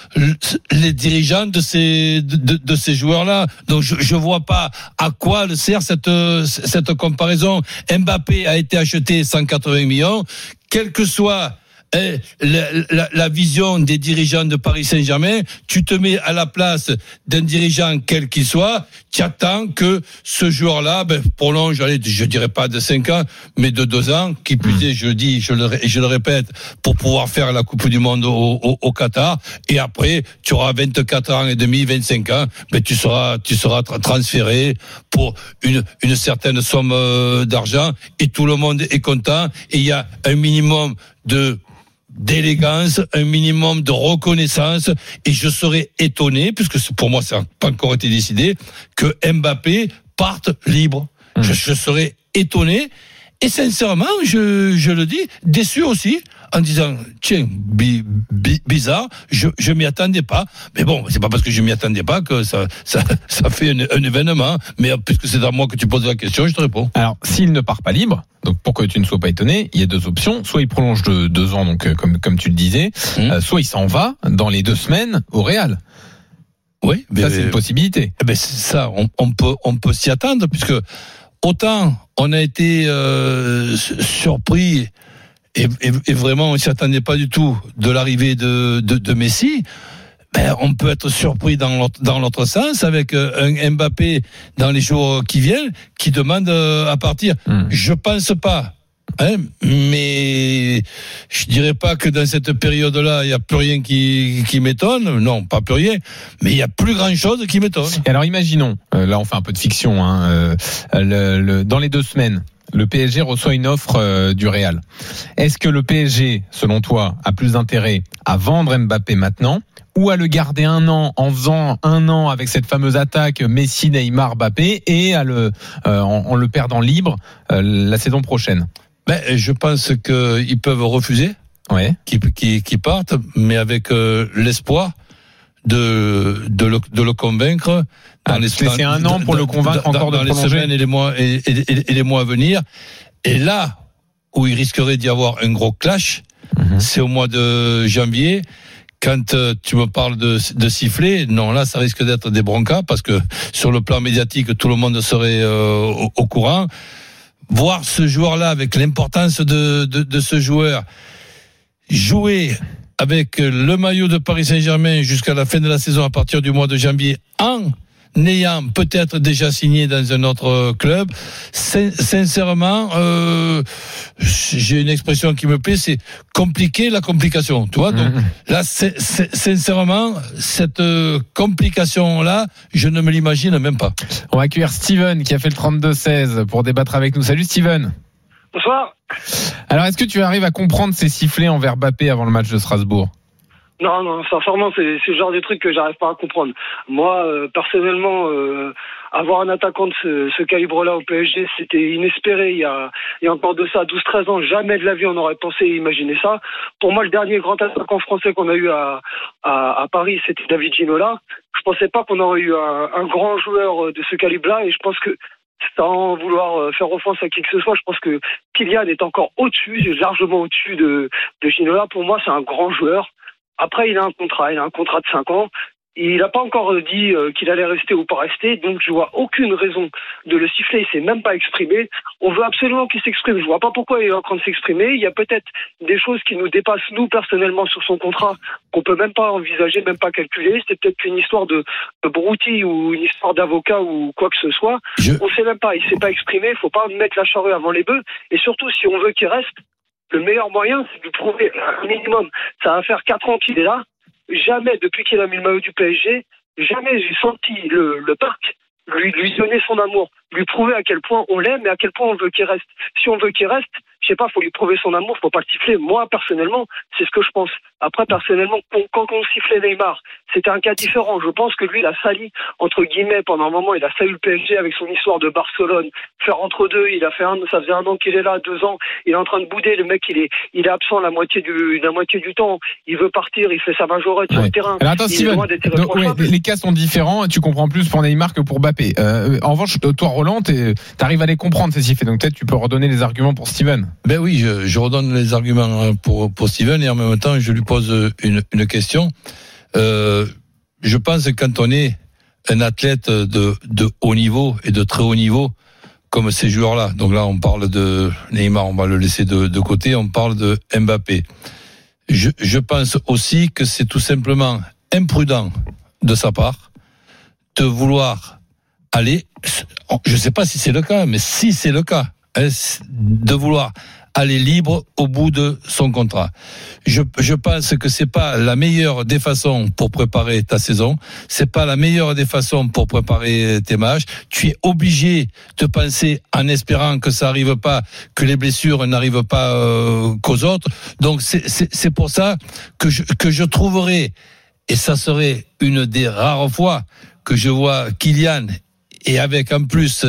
les dirigeants de ces de, de- ces joueurs-là. Donc je je vois pas à quoi le sert cette cette comparaison. Mbappé a été acheté 180 millions. Quel que soit eh, la, la- la vision des dirigeants de Paris Saint-Germain, tu te mets à la place d'un dirigeant quel qu'il soit, tu attends que ce joueur-là ben, prolonge, allez, je dirais pas de 5 ans, mais de 2 ans, qui plus est, je le dis, je le, je le répète, pour pouvoir faire la Coupe du Monde au, au- au Qatar, et après, tu auras 24 ans et demi, 25 ans, mais tu seras, tu seras tra- transféré pour une, une certaine somme euh, d'argent, et tout le monde est content, et il y a un minimum de d'élégance, un minimum de reconnaissance, et je serais étonné, puisque pour moi ça n'a pas encore été décidé, que Mbappé parte libre. Je, je serais étonné, et sincèrement, je, je le dis, déçu aussi, en disant, tiens, bi- bi- bizarre, je, je m'y attendais pas. Mais bon, c'est pas parce que je m'y attendais pas que ça, ça, ça fait un, un événement. Mais puisque c'est à moi que tu poses la question, je te réponds. Alors, s'il ne part pas libre, donc pour que tu ne sois pas étonné, il y a deux options. Soit il prolonge de deux ans, donc euh, comme comme tu le disais, Mhm. euh, soit il s'en va dans les deux semaines au Real. Oui, Ça, c'est une possibilité. Eh ben c'est ça, on, on peut on peut s'y attendre puisque autant on a été euh, su- surpris et, et- et vraiment on s'y attendait pas du tout de l'arrivée de, de de Messi. Ben, on peut être surpris dans l'autre sens avec euh, un Mbappé dans les jours qui viennent qui demande euh, à partir. Hmm. Je pense pas. Hein, mais je dirais pas que dans cette période-là, il y a plus rien qui, qui m'étonne. Non, pas plus rien. Mais il y a plus grand-chose qui m'étonne. Alors imaginons, euh, là on fait un peu de fiction, hein, euh, le- le- dans les deux semaines, le PSG reçoit une offre euh, du Real. Est-ce que le PSG, selon toi, a plus d'intérêt à vendre Mbappé maintenant ou à le garder un an en faisant un an avec cette fameuse attaque Messi, Neymar, Mbappé et à le, euh, en, en le perdant libre euh, la saison prochaine? Ben, je pense qu'ils peuvent refuser, Ouais. qu'ils partent, mais avec l'espoir de, de, le, de le convaincre. Ah, c'est- un an pour le convaincre dans- encore de dans les prolonger. semaines et les mois et, et- et les mois à venir. Et là où il risquerait d'y avoir un gros clash, Mhm. c'est au mois de janvier. Quand euh, tu me parles de, de siffler, non, là, ça risque d'être des broncas parce que sur le plan médiatique, tout le monde serait euh, au, au courant. Voir ce joueur-là avec l'importance de, de, de ce joueur jouer avec le maillot de Paris Saint-Germain jusqu'à la fin de la saison à partir du mois de janvier en n'ayant peut-être déjà signé dans un autre club, sin- sincèrement, euh, j'ai une expression qui me plaît, c'est compliquer la complication. Tu vois, donc Mhm. là, sincèrement, cette euh, complication-là, je ne me l'imagine même pas. On va accueillir Steven qui a fait le 32-16 pour débattre avec nous. Salut Steven. Bonsoir. Alors est-ce que tu arrives à comprendre ces sifflets envers Mbappé avant le match de Strasbourg? Non, non, sincèrement, c'est le genre de truc que j'arrive pas à comprendre. Moi, euh, personnellement, euh, avoir un attaquant de ce, ce calibre-là au PSG, c'était inespéré. Il y, a, il y a encore de ça 12-13 ans, jamais de la vie on aurait pensé imaginer ça. Pour moi, le dernier grand attaquant français qu'on a eu à, à, à Paris, c'était David Ginola. Je pensais pas qu'on aurait eu un, un grand joueur euh, de ce calibre-là, et je pense que sans vouloir euh, faire offense à qui que ce soit, je pense que Kylian est encore au-dessus, largement au-dessus de, de Ginola. Pour moi, c'est un grand joueur. Après, il a un contrat, il a un contrat de 5 ans. Il n'a pas encore dit euh, qu'il allait rester ou pas rester, donc je vois aucune raison de le siffler. Il s'est même pas exprimé. On veut absolument qu'il s'exprime. Je vois pas pourquoi il est en train de s'exprimer. Il y a peut-être des choses qui nous dépassent nous personnellement sur son contrat qu'on peut même pas envisager, même pas calculer. C'est peut-être une histoire de, de broutilles ou une histoire d'avocat ou quoi que ce soit. Je- On sait même pas. Il s'est pas exprimé. Il faut pas mettre la charrue avant les bœufs. Et surtout, si on veut qu'il reste, le meilleur moyen, c'est de prouver un minimum. Ça va faire quatre ans qu'il est là. Jamais, depuis qu'il a mis le maillot du PSG, jamais j'ai senti le, le parc lui, lui donner son amour, lui prouver à quel point on l'aime et à quel point on veut qu'il reste. Si on veut qu'il reste, je sais pas, faut lui prouver son amour, faut pas le siffler. Moi, personnellement, c'est ce que je pense. Après, personnellement, quand- on sifflait Neymar, c'était un cas différent. Je pense que lui, il a sali, entre guillemets, pendant un moment, il a sali le PSG avec son histoire de Barcelone. Faire entre deux, il a fait un, ça faisait un an qu'il est là, deux ans, il est en train de bouder, le mec, il est, il est absent la moitié du, la moitié du temps. Il veut partir, il fait sa majorette sur Ouais. le terrain. Alors attends, Steven, donc, ouais, les cas sont différents. Tu comprends plus pour Neymar que pour Mbappé. Euh, en revanche, toi, Roland, tu arrives à les comprendre ces sifflets. Donc peut-être tu peux redonner les arguments pour Steven. Ben oui, je, redonne les arguments hein, pour, pour Steven et en même temps, je lui pose une, une question. Euh, je pense que quand on est un athlète de, de haut niveau et de très haut niveau, comme ces joueurs-là, donc là on parle de Neymar, on va le laisser de, de côté, on parle de Mbappé. Je, je pense aussi que c'est tout simplement imprudent de sa part de vouloir aller, je ne sais pas si c'est le cas, mais si c'est le cas, de vouloir aller libre au bout de son contrat. Je, je pense que c'est pas la meilleure des façons pour préparer ta saison. C'est pas la meilleure des façons pour préparer tes matchs. Tu es obligé de penser en espérant que ça arrive pas, que les blessures n'arrivent pas euh, qu'aux autres. Donc c'est- pour ça que je, que je trouverais, et ça serait une des rares fois que je vois Kylian et avec en plus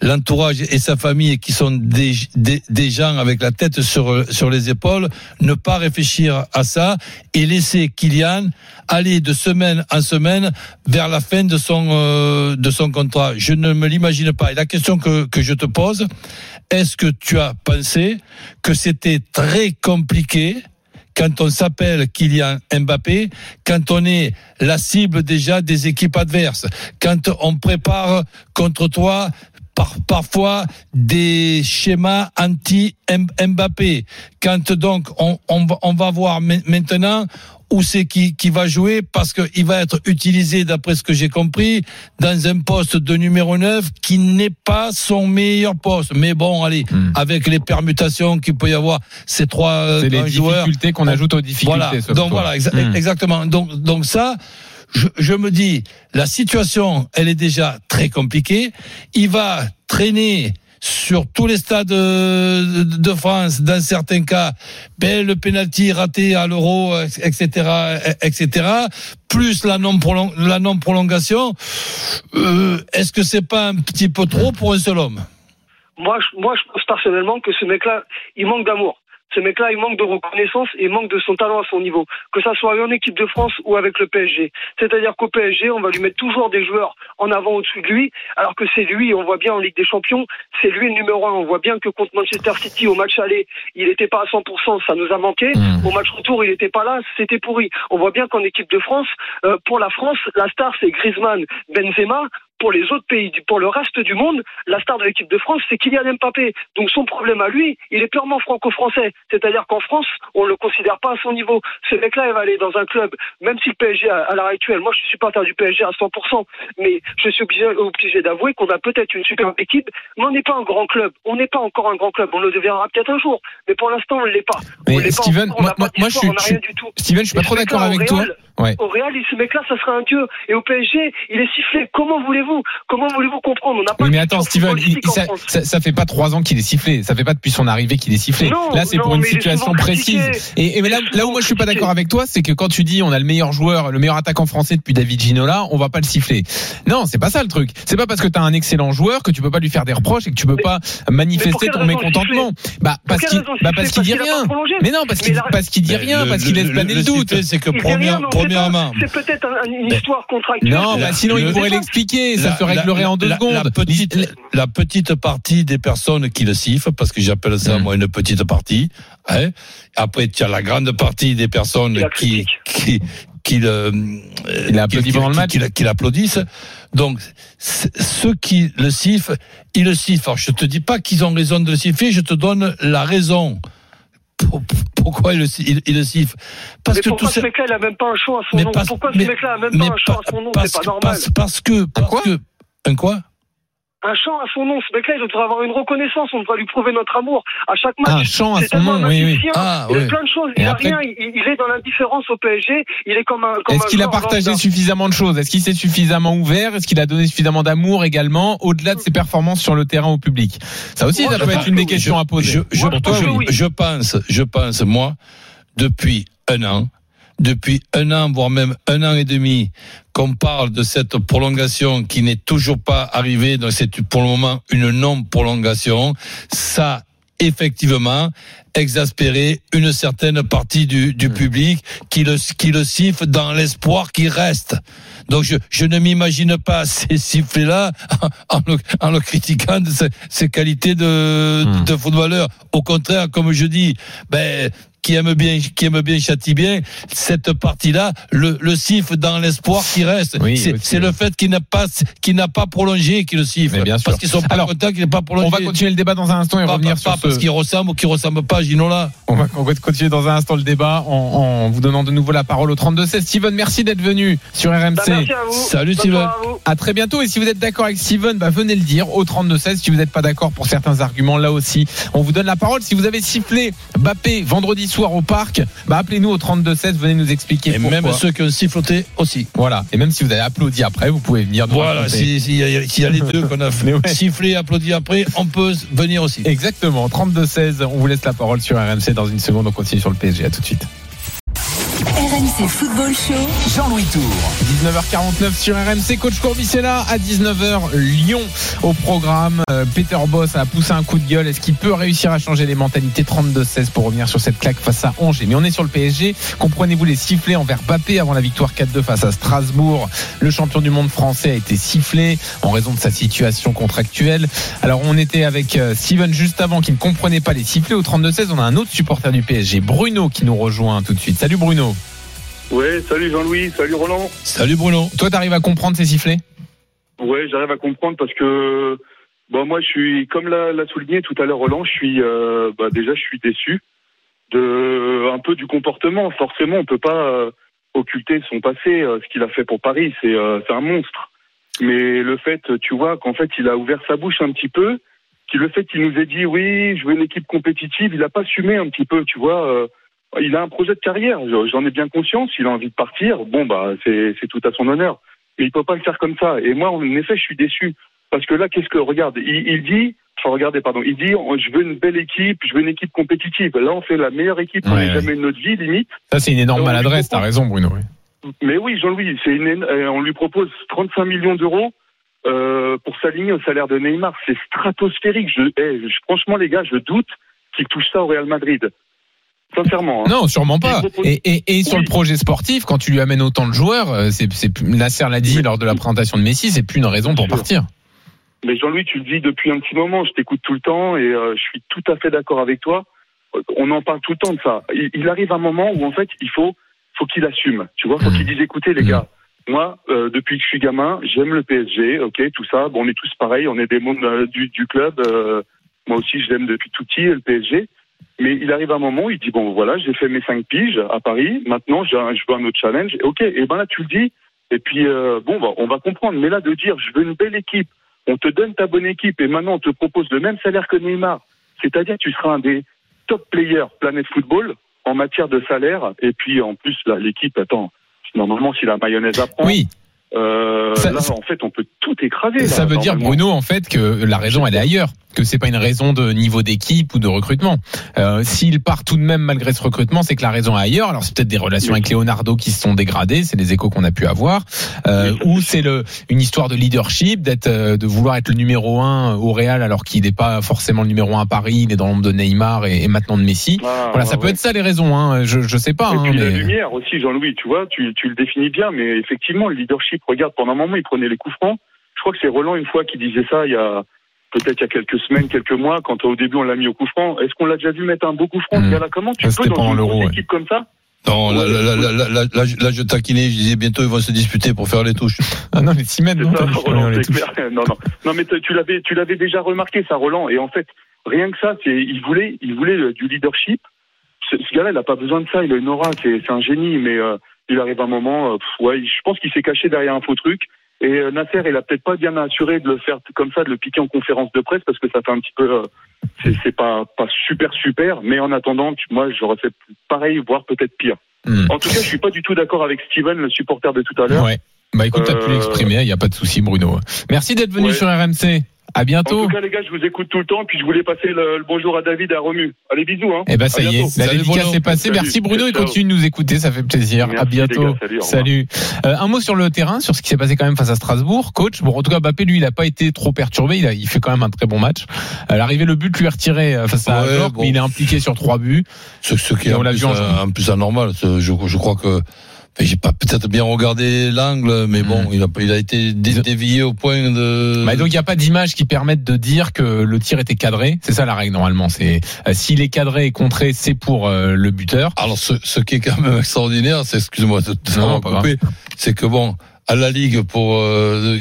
l'entourage et sa famille qui sont des, des, des gens avec la tête sur, sur les épaules, ne pas réfléchir à ça et laisser Kylian aller de semaine en semaine vers la fin de son, euh, de son contrat. Je ne me l'imagine pas. Et la question que, que je te pose, est-ce que tu as pensé que c'était très compliqué quand on s'appelle Kylian Mbappé, quand on est la cible déjà des équipes adverses, quand on prépare contre toi par, parfois des schémas anti-Mbappé, quand donc on, va- voir ma- maintenant où c'est qui, qui va jouer parce qu'il va être utilisé, d'après ce que j'ai compris, dans un poste de numéro 9 qui n'est pas son meilleur poste. Mais bon, allez, Hmm. avec les permutations qu'il peut y avoir, ces trois euh, C'est les joueurs. difficultés qu'on ajoute aux difficultés. Voilà. Donc toi. voilà, exa- Hmm. exactement. Donc, donc ça, je, je me dis, la situation, elle est déjà très compliquée. Il va traîner sur tous les stades euh, de France, dans certains cas, ben, le penalty raté à l'euro, etc., etc., plus la non la non prolongation. Euh, Est-ce que c'est pas un petit peu trop pour un seul homme? Moi, je, moi, je pense personnellement que ce mec-là, il manque d'amour. Ce mec-là, il manque de reconnaissance et il manque de son talent à son niveau. Que ça soit en équipe de France ou avec le PSG. C'est-à-dire qu'au PSG, on va lui mettre toujours des joueurs en avant au-dessus de lui, alors que c'est lui, on voit bien en Ligue des Champions, c'est lui le numéro un. On voit bien que contre Manchester City, au match aller, il n'était pas à 100%, ça nous a manqué. Mmh. Au match retour, il n'était pas là, c'était pourri. On voit bien qu'en équipe de France, euh, pour la France, la star, c'est Griezmann, Benzema. Pour les autres pays, pour le reste du monde, la star de l'équipe de France, c'est Kylian Mbappé. Donc son problème à lui, il est purement franco-français. C'est-à-dire qu'en France, on le considère pas à son niveau. Ce mec-là, il va aller dans un club, même si le PSG, à, l'heure actuelle, moi je suis supporter du PSG à 100%, mais je suis obligé, obligé d'avouer qu'on a peut-être une super équipe, mais on n'est pas un grand club. On n'est pas encore un grand club. On le deviendra peut-être un jour, mais pour l'instant, on ne l'est pas. Mais on l'est pas Steven, on moi- pas moi, je suis- on rien suis- du tout. Steven, je suis pas trop d'accord au avec toi. Ouais. Au Real, ce mec-là, ça serait un dieu. Et au PSG, il est sifflé. Comment voulez-vous Comment voulez-vous comprendre On n'a pas Oui, mais attends, Steven, il- ça, ça, ça fait pas trois ans qu'il est sifflé. Ça fait pas depuis son arrivée qu'il est sifflé. Non, là, c'est pour une situation précise. Et, et mais là, là où moi je suis pas d'accord avec toi, c'est que quand tu dis on a le meilleur joueur, le meilleur attaquant français depuis David Ginola, on va pas le siffler. Non, c'est pas ça le truc. C'est pas parce que t'as un excellent joueur que tu peux pas lui faire des reproches et que tu peux Mais- pas manifester ton mécontentement. Bah parce qu'il bah parce qu'il dit Parce qu'il a rien. Mais non, parce qu'il parce qu'il dit rien, parce qu'il laisse planer le doute. C'est que dit première- pas. premièrement, C'est peut-être un- une histoire contractuelle. Non, bah sinon il pourrait l'expliquer, ça La- se réglerait la- en deux la- secondes. La petite, la petite partie des personnes qui le sifflent, parce que j'appelle ça Mm. moi une petite partie. Hein. Après, tu as la grande partie des personnes Qui la qui, critiquent. qui qu'il Il a applaudi qu'il- pendant le qu'il- match qu'il qu'il applaudisse. Donc ceux qui le sifflent, ils le sifflent. Alors je te dis pas qu'ils ont raison de le siffler, je te donne la raison. Pour- Pourquoi ils le, ils le sifflent Parce Mais que pourquoi tout ce ça. mec-là, il a même pas un show à son Mais nom parce- Pourquoi ce mec-là a même pas un chant à son nom parce C'est pas que- normal. Parce, parce que, parce quoi que, un quoi? Un chant à son nom, ce mec-là, il devrait avoir une reconnaissance. On devrait lui prouver notre amour à chaque match. Un chant à son nom, oui, oui. Ah, il a ouais. plein de choses. Il a après- rien. Il, il est dans l'indifférence au PSG. Il est comme un. comme Est-ce un qu'il a partagé suffisamment de choses? Est-ce qu'il s'est suffisamment ouvert? Est-ce qu'il a donné suffisamment d'amour également, au-delà de ses performances sur le terrain au public? Ça aussi, Moi, ça peut être une des questions à poser. Je, je, Moi, je pour pense toi, que oui. oui. je pense, je pense, moi, depuis un an, depuis un an, voire même un an et demi, qu'on parle de cette prolongation qui n'est toujours pas arrivée, donc c'est pour le moment une non-prolongation, ça, effectivement, exaspéré une certaine partie du, du public qui le, qui le siffle dans l'espoir qu'il reste. Donc je, je ne m'imagine pas ces sifflets-là en, le, en le critiquant de ses, ses qualités de, Hmm. de footballeur. Au contraire, comme je dis, ben qui aime bien, qui aime bien châtie bien, cette partie-là, le, le siffle dans l'espoir qu'il reste. Oui, c'est, le fait qu'il n'a pas, qu'il n'a pas prolongé qui le siffle. Mais bien sûr. Parce qu'ils sont pas Alors, contents qu'il n'ait pas prolongé. On va continuer le débat dans un instant et pas, revenir pas- sur pas ce... parce qu'il ressemble ou qu'il ressemble pas à Ginola. On va, on va continuer dans un instant le débat en, en vous donnant de nouveau la parole au 32-16. Steven, merci d'être venu sur RMC. Bah, merci à vous. Salut, Steven. à vous. À très bientôt. Et si vous êtes d'accord avec Steven, bah, venez le dire au 32-16. Si vous n'êtes pas d'accord pour certains arguments, là aussi, on vous donne la parole. Si vous avez sifflé Bappé vendredi soir au parc, bah, appelez-nous au 32-16. Venez nous expliquer Et pourquoi. même ceux qui ont siffloté aussi. Voilà. Et même si vous avez applaudi après, vous pouvez venir nous Voilà, si- s'il y, a- s'il y a les deux qu'on a ouais. sifflé, applaudi après, on peut venir aussi. Exactement. 32-16. On vous laisse la parole sur RMC dans une seconde. On continue sur le PSG. À tout de suite. RMC Football Show. Jean-Louis Tour. 19h49 sur RMC. Coach Courbis est là à 19h. Lyon au programme. Euh, Peter Boss a poussé un coup de gueule. Est-ce qu'il peut réussir à changer les mentalités? 32-16 pour revenir sur cette claque face à Angers Mais on est sur le PSG. Comprenez-vous les sifflets envers Bappé avant la victoire 4-2 face à Strasbourg? Le champion du monde français a été sifflé en raison de sa situation contractuelle. Alors on était avec euh, Steven juste avant qui ne comprenait pas les sifflets. Au 32-16, on a un autre supporter du PSG, Bruno, qui nous rejoint tout de suite. Salut Bruno. Ouais, salut Jean-Louis, salut Roland. Salut Bruno. Toi, t'arrives à comprendre ces sifflets? Ouais, j'arrive à comprendre parce que bon, moi, je suis comme l'a, l'a souligné tout à l'heure Roland, je suis euh, bah, déjà, je suis déçu de un peu du comportement. Forcément, on peut pas euh, occulter son passé, euh, ce qu'il a fait pour Paris, c'est c'est un monstre. Mais le fait, tu vois, qu'en fait, il a ouvert sa bouche un petit peu, qui le fait qu'il nous ait dit oui, je veux une équipe compétitive, il a pas assumé un petit peu, tu vois. Il a un projet de carrière, j'en ai bien conscience. Il a envie de partir. Bon, bah, c'est tout à son honneur. Mais il peut pas le faire comme ça. Et moi, en effet, je suis déçu. Parce que là, qu'est-ce que, regarde, il, il dit, enfin, regardez, pardon, il dit, je veux une belle équipe, je veux une équipe compétitive. Là, on fait la meilleure équipe qu'on Ouais, ait ouais. jamais eu de notre vie, limite. Ça, c'est une énorme Donc, maladresse. T'as raison, Bruno. oui. Mais oui, Jean-Louis, c'est une, éno- euh, on lui propose 35 millions d'euros euh, pour s'aligner au salaire de Neymar. C'est stratosphérique. Je, eh, je- franchement, les gars, je doute qu'il touche ça au Real Madrid. Sincèrement. hein. Non, sûrement pas. Et, sur le projet sportif, quand tu lui amènes autant de joueurs, euh, c'est, Nasser l'a dit Oui. lors de la présentation de Messi, c'est plus une raison pour partir. Mais Jean-Louis, tu le dis depuis un petit moment, je t'écoute tout le temps et euh, je suis tout à fait d'accord avec toi. Euh, On en parle tout le temps de ça. Il, il arrive un moment où en fait, il faut, faut qu'il assume. Tu vois, faut Mhm. qu'il dise écoutez les Mhm. gars, moi, euh, depuis que je suis gamin, j'aime le PSG, ok, tout ça. Bon, on est tous pareils, on est des mondes euh, du, du club. moi aussi, je l'aime depuis tout petit, le PSG. Mais il arrive un moment il dit bon, voilà, j'ai fait mes cinq piges à Paris. Maintenant, je veux un autre challenge. Ok, et ben là, tu le dis. Et puis euh, bon, bah, on va comprendre. Mais là, de dire je veux une belle équipe, on te donne ta bonne équipe et maintenant on te propose le même salaire que Neymar. C'est-à-dire tu seras un des top players Planète Football en matière de salaire. Et puis en plus, là, l'équipe, attends, normalement, si la mayonnaise apprend, Oui, euh, Ça- là, en fait, on peut tout écraser. ça là, veut dire. Bruno, en fait, que la raison, elle est ailleurs. Que c'est pas une raison de niveau d'équipe ou de recrutement. Euh, S'il part tout de même malgré ce recrutement, c'est que la raison est ailleurs. Alors c'est peut-être des relations Oui. avec Leonardo qui se sont dégradées, c'est les échos qu'on a pu avoir, euh, Oui, ou c'est le une histoire de leadership, d'être, euh, de vouloir être le numéro un au Real alors qu'il n'est pas forcément le numéro un à Paris, il est dans l'ombre de Neymar et, et maintenant de Messi. Ah, Voilà, ouais, ça peut être ça les raisons. Hein. Je, je sais pas. Et hein, puis la mais... lumière aussi, Jean-Louis, tu vois, tu, tu le définis bien, mais effectivement, le leadership, regarde, pendant un moment, il prenait les coups francs. Je crois que c'est Roland une fois qui disait ça il y a peut-être il y a quelques semaines, quelques mois, quand au début on l'a mis au coup franc. Est-ce qu'on l'a déjà vu mettre un beau coup franc, ce gars-là Comment tu Ça, peux dans une ouais. équipe comme ça? Non, là, là, là, là, là, là, là, je- là, je taquinais, je disais bientôt ils vont se disputer pour faire les touches. Ah non, les 6 mètres, non, ça, Roland, les. Non, non, non, mais tu l'avais, tu l'avais déjà remarqué, ça, Roland. Et en fait, rien que ça, c'est, il voulait, il voulait euh, du leadership. Ce, ce gars-là, il a pas besoin de ça. Il a une aura, c'est, c'est un génie. Mais euh, il arrive un moment, euh, pff, ouais, je pense qu'il s'est caché derrière un faux truc. Et euh, Nasser, il a peut-être pas bien assuré de le faire comme ça, de le piquer en conférence de presse, parce que ça fait un petit peu, euh, c'est, pas, pas super super. Mais en attendant, moi, j'aurais fait pareil, voire peut-être pire. Hmm. En tout cas, je suis pas du tout d'accord avec Steven, le supporter de tout à l'heure. Ouais. Bah écoute, t'as pu Euh, l'exprimer, il n'y a pas de souci, Bruno. Merci d'être venu Ouais. sur RMC. À En bientôt. tout cas, les gars, je vous écoute tout le temps, puis je voulais passer le, le bonjour à David et à Romu. Allez, bisous. Hein. Eh ben ça À y est, la dédicace est passée. Salut. Merci Bruno, il Ciao. continue de nous écouter, ça fait plaisir. Merci, à bientôt. gars. Salut. Euh, un mot sur le terrain, sur ce qui s'est passé quand même face à Strasbourg. Coach, bon en tout cas Mbappé lui il a pas été trop perturbé, il, a, il fait quand même un très bon match. À l'arrivée le but lui est retiré euh, face à Ouais, York, bon. mais il est impliqué sur trois buts. Ce, ce qui Et est en plus, en euh, en anormal. Je, je crois que j'ai pas peut-être bien regardé l'angle, mais bon, Mm. il a, il a été dé- dévié au point de. Bah, donc il n'y a pas d'image qui permettent de dire que le tir était cadré. C'est ça la règle normalement. C'est euh, s'il est cadré et contré, c'est pour euh, le buteur. Alors, ce, ce qui est quand même extraordinaire, c'est, excuse-moi de c'est que bon, à la Ligue, pour, euh,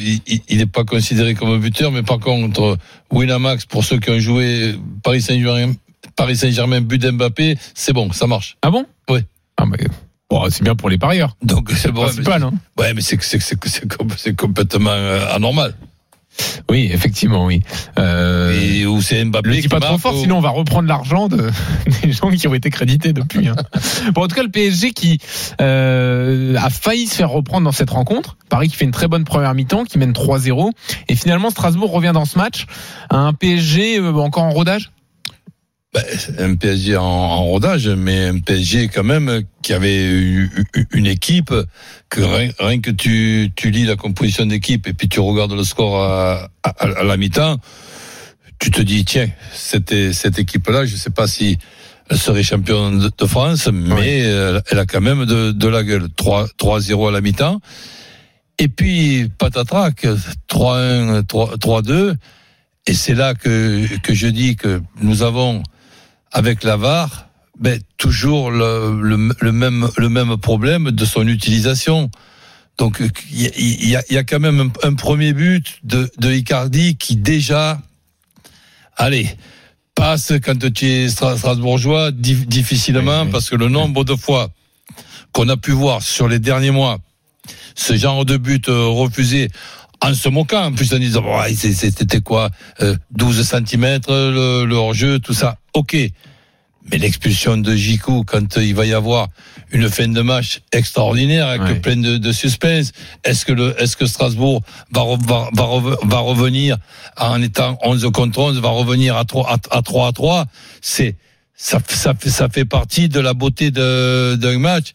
il n'est pas considéré comme un buteur, mais par contre, Winamax, pour ceux qui ont joué Paris Saint-Germain, Paris Saint-Germain, but d'Mbappé, c'est bon, ça marche. Ah bon? Oui. Ah bah, bon, c'est bien pour les parieurs. Donc, c'est bon. Principal. mais, Hein. ouais, mais c'est, c'est, c'est, c'est, com- c'est complètement euh, anormal. Oui, effectivement, oui. Euh, Et où c'est Mbappé le dis pas trop fort, sinon on va reprendre l'argent de, des gens qui ont été crédités depuis. Hein. Bon, en tout cas, le PSG qui euh, a failli se faire reprendre dans cette rencontre. Paris qui fait une très bonne première mi-temps, qui mène 3-0. Et finalement, Strasbourg revient dans ce match à un PSG euh, encore en rodage? Ben, un PSG en, en rodage, mais un PSG quand même qui avait eu- une équipe que rien, rien que tu, tu lis la composition d'équipe et puis tu regardes le score à, à, à la mi-temps, tu te dis tiens cette, cette équipe-là, je sais pas si elle serait championne de, de France, mais elle, elle a quand même de, de la gueule. 3 3-0 à la mi-temps. Et puis patatrac 3-1, 3 3-2. Et c'est là que, que je dis que nous avons avec la VAR, ben, toujours le, le, le même, le même problème de son utilisation. Donc il y, a- il y a, il y a quand même un, un premier but de, de Icardi qui déjà, allez, passe quand tu es Stra- strasbourgeois dif- difficilement Oui, oui. parce que le nombre de fois qu'on a pu voir sur les derniers mois ce genre de but euh, refusé en se moquant, en plus en disant c'est- c'était quoi euh, 12 cm le, le hors-jeu, tout ça. Ok. Mais l'expulsion de Jiku, quand euh, il va y avoir une fin de match extraordinaire avec Ouais. plein de, de suspense, est-ce que le, est-ce que Strasbourg va, re- va, va, va revenir en étant 11 contre 11, va revenir à 3 à, à 3 à 3 C'est ça, ça, fait- ça fait partie de la beauté de- d'un match.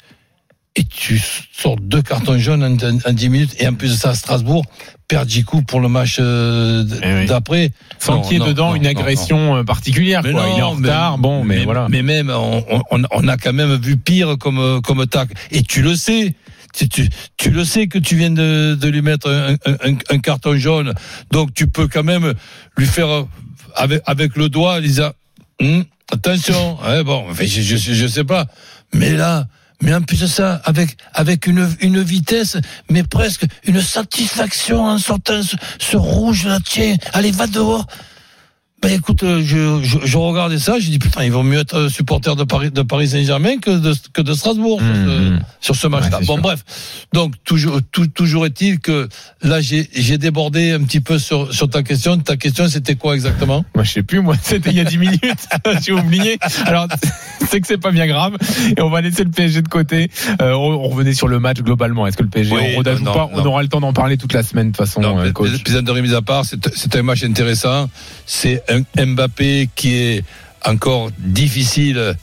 Et tu sors deux cartons jaunes en, en 10 minutes et en plus de ça, Strasbourg perd Jiku pour le match euh, Eh oui. d'après. Sans Non, qu'il y ait dedans non, une agression euh, particulière. mais quoi. non, il est en mais- retard. bon, mais, voilà. Mais même, on, on, on a quand même vu pire comme, comme tac. Et tu le sais. Tu, tu, tu le sais que tu viens de, de lui mettre un, un, un- un carton jaune. Donc tu peux quand même lui faire euh, avec, avec le doigt, Lisa. Hum, attention. Ouais, bon, je, je sais pas. Mais là, mais en plus de ça, avec, avec une, une vitesse, mais presque une satisfaction en sortant ce, ce rouge là, tiens, allez, va dehors. Ben écoute, euh, je, je, je regardais ça, j'ai dit putain, il vaut mieux être supporter de Paris, de Paris Saint-Germain que de, que de Strasbourg sur ce, Mmh, sur ce match-là. Ouais, bon, sûr. bref. Donc, toujours, tout- toujours est-il que là, j'ai j'ai débordé un petit peu sur, sur ta question. Ta question, c'était quoi exactement? Moi, je sais plus, moi, c'était il y a 10 minutes. J'ai oublié. Alors, c'est que c'est pas bien grave. Et on va laisser le PSG de côté. Euh, on, on revenait sur le match globalement. Est-ce que le PSG Oui, on rodage non, ou pas? non. On aura le temps d'en parler toute la semaine, de toute façon, Non, euh, coach. De remise à part, c'est c'est un match intéressant. C'est Mbappé qui est encore difficile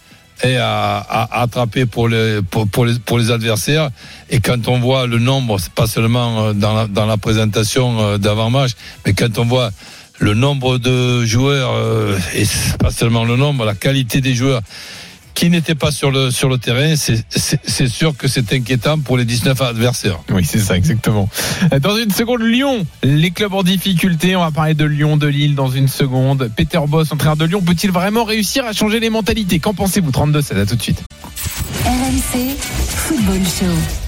et à, à- attraper pour les, pour, les, pour les adversaires. Et quand on voit le nombre, c'est pas seulement euh, dans la, dans la présentation euh, d'avant-match, mais quand on voit le nombre de joueurs, euh, et pas seulement le nombre, la qualité des joueurs qui n'étaient pas sur le, sur le terrain, c'est- sûr que c'est inquiétant pour les 19 adversaires. Oui, c'est ça, exactement. Dans une seconde, Lyon. Les clubs en difficulté. On va parler de Lyon, de Lille dans une seconde. Peter Boss, entraîneur de Lyon, peut-il vraiment réussir à changer les mentalités? Qu'en pensez-vous? 32-16, à tout de suite. RMC Football Show.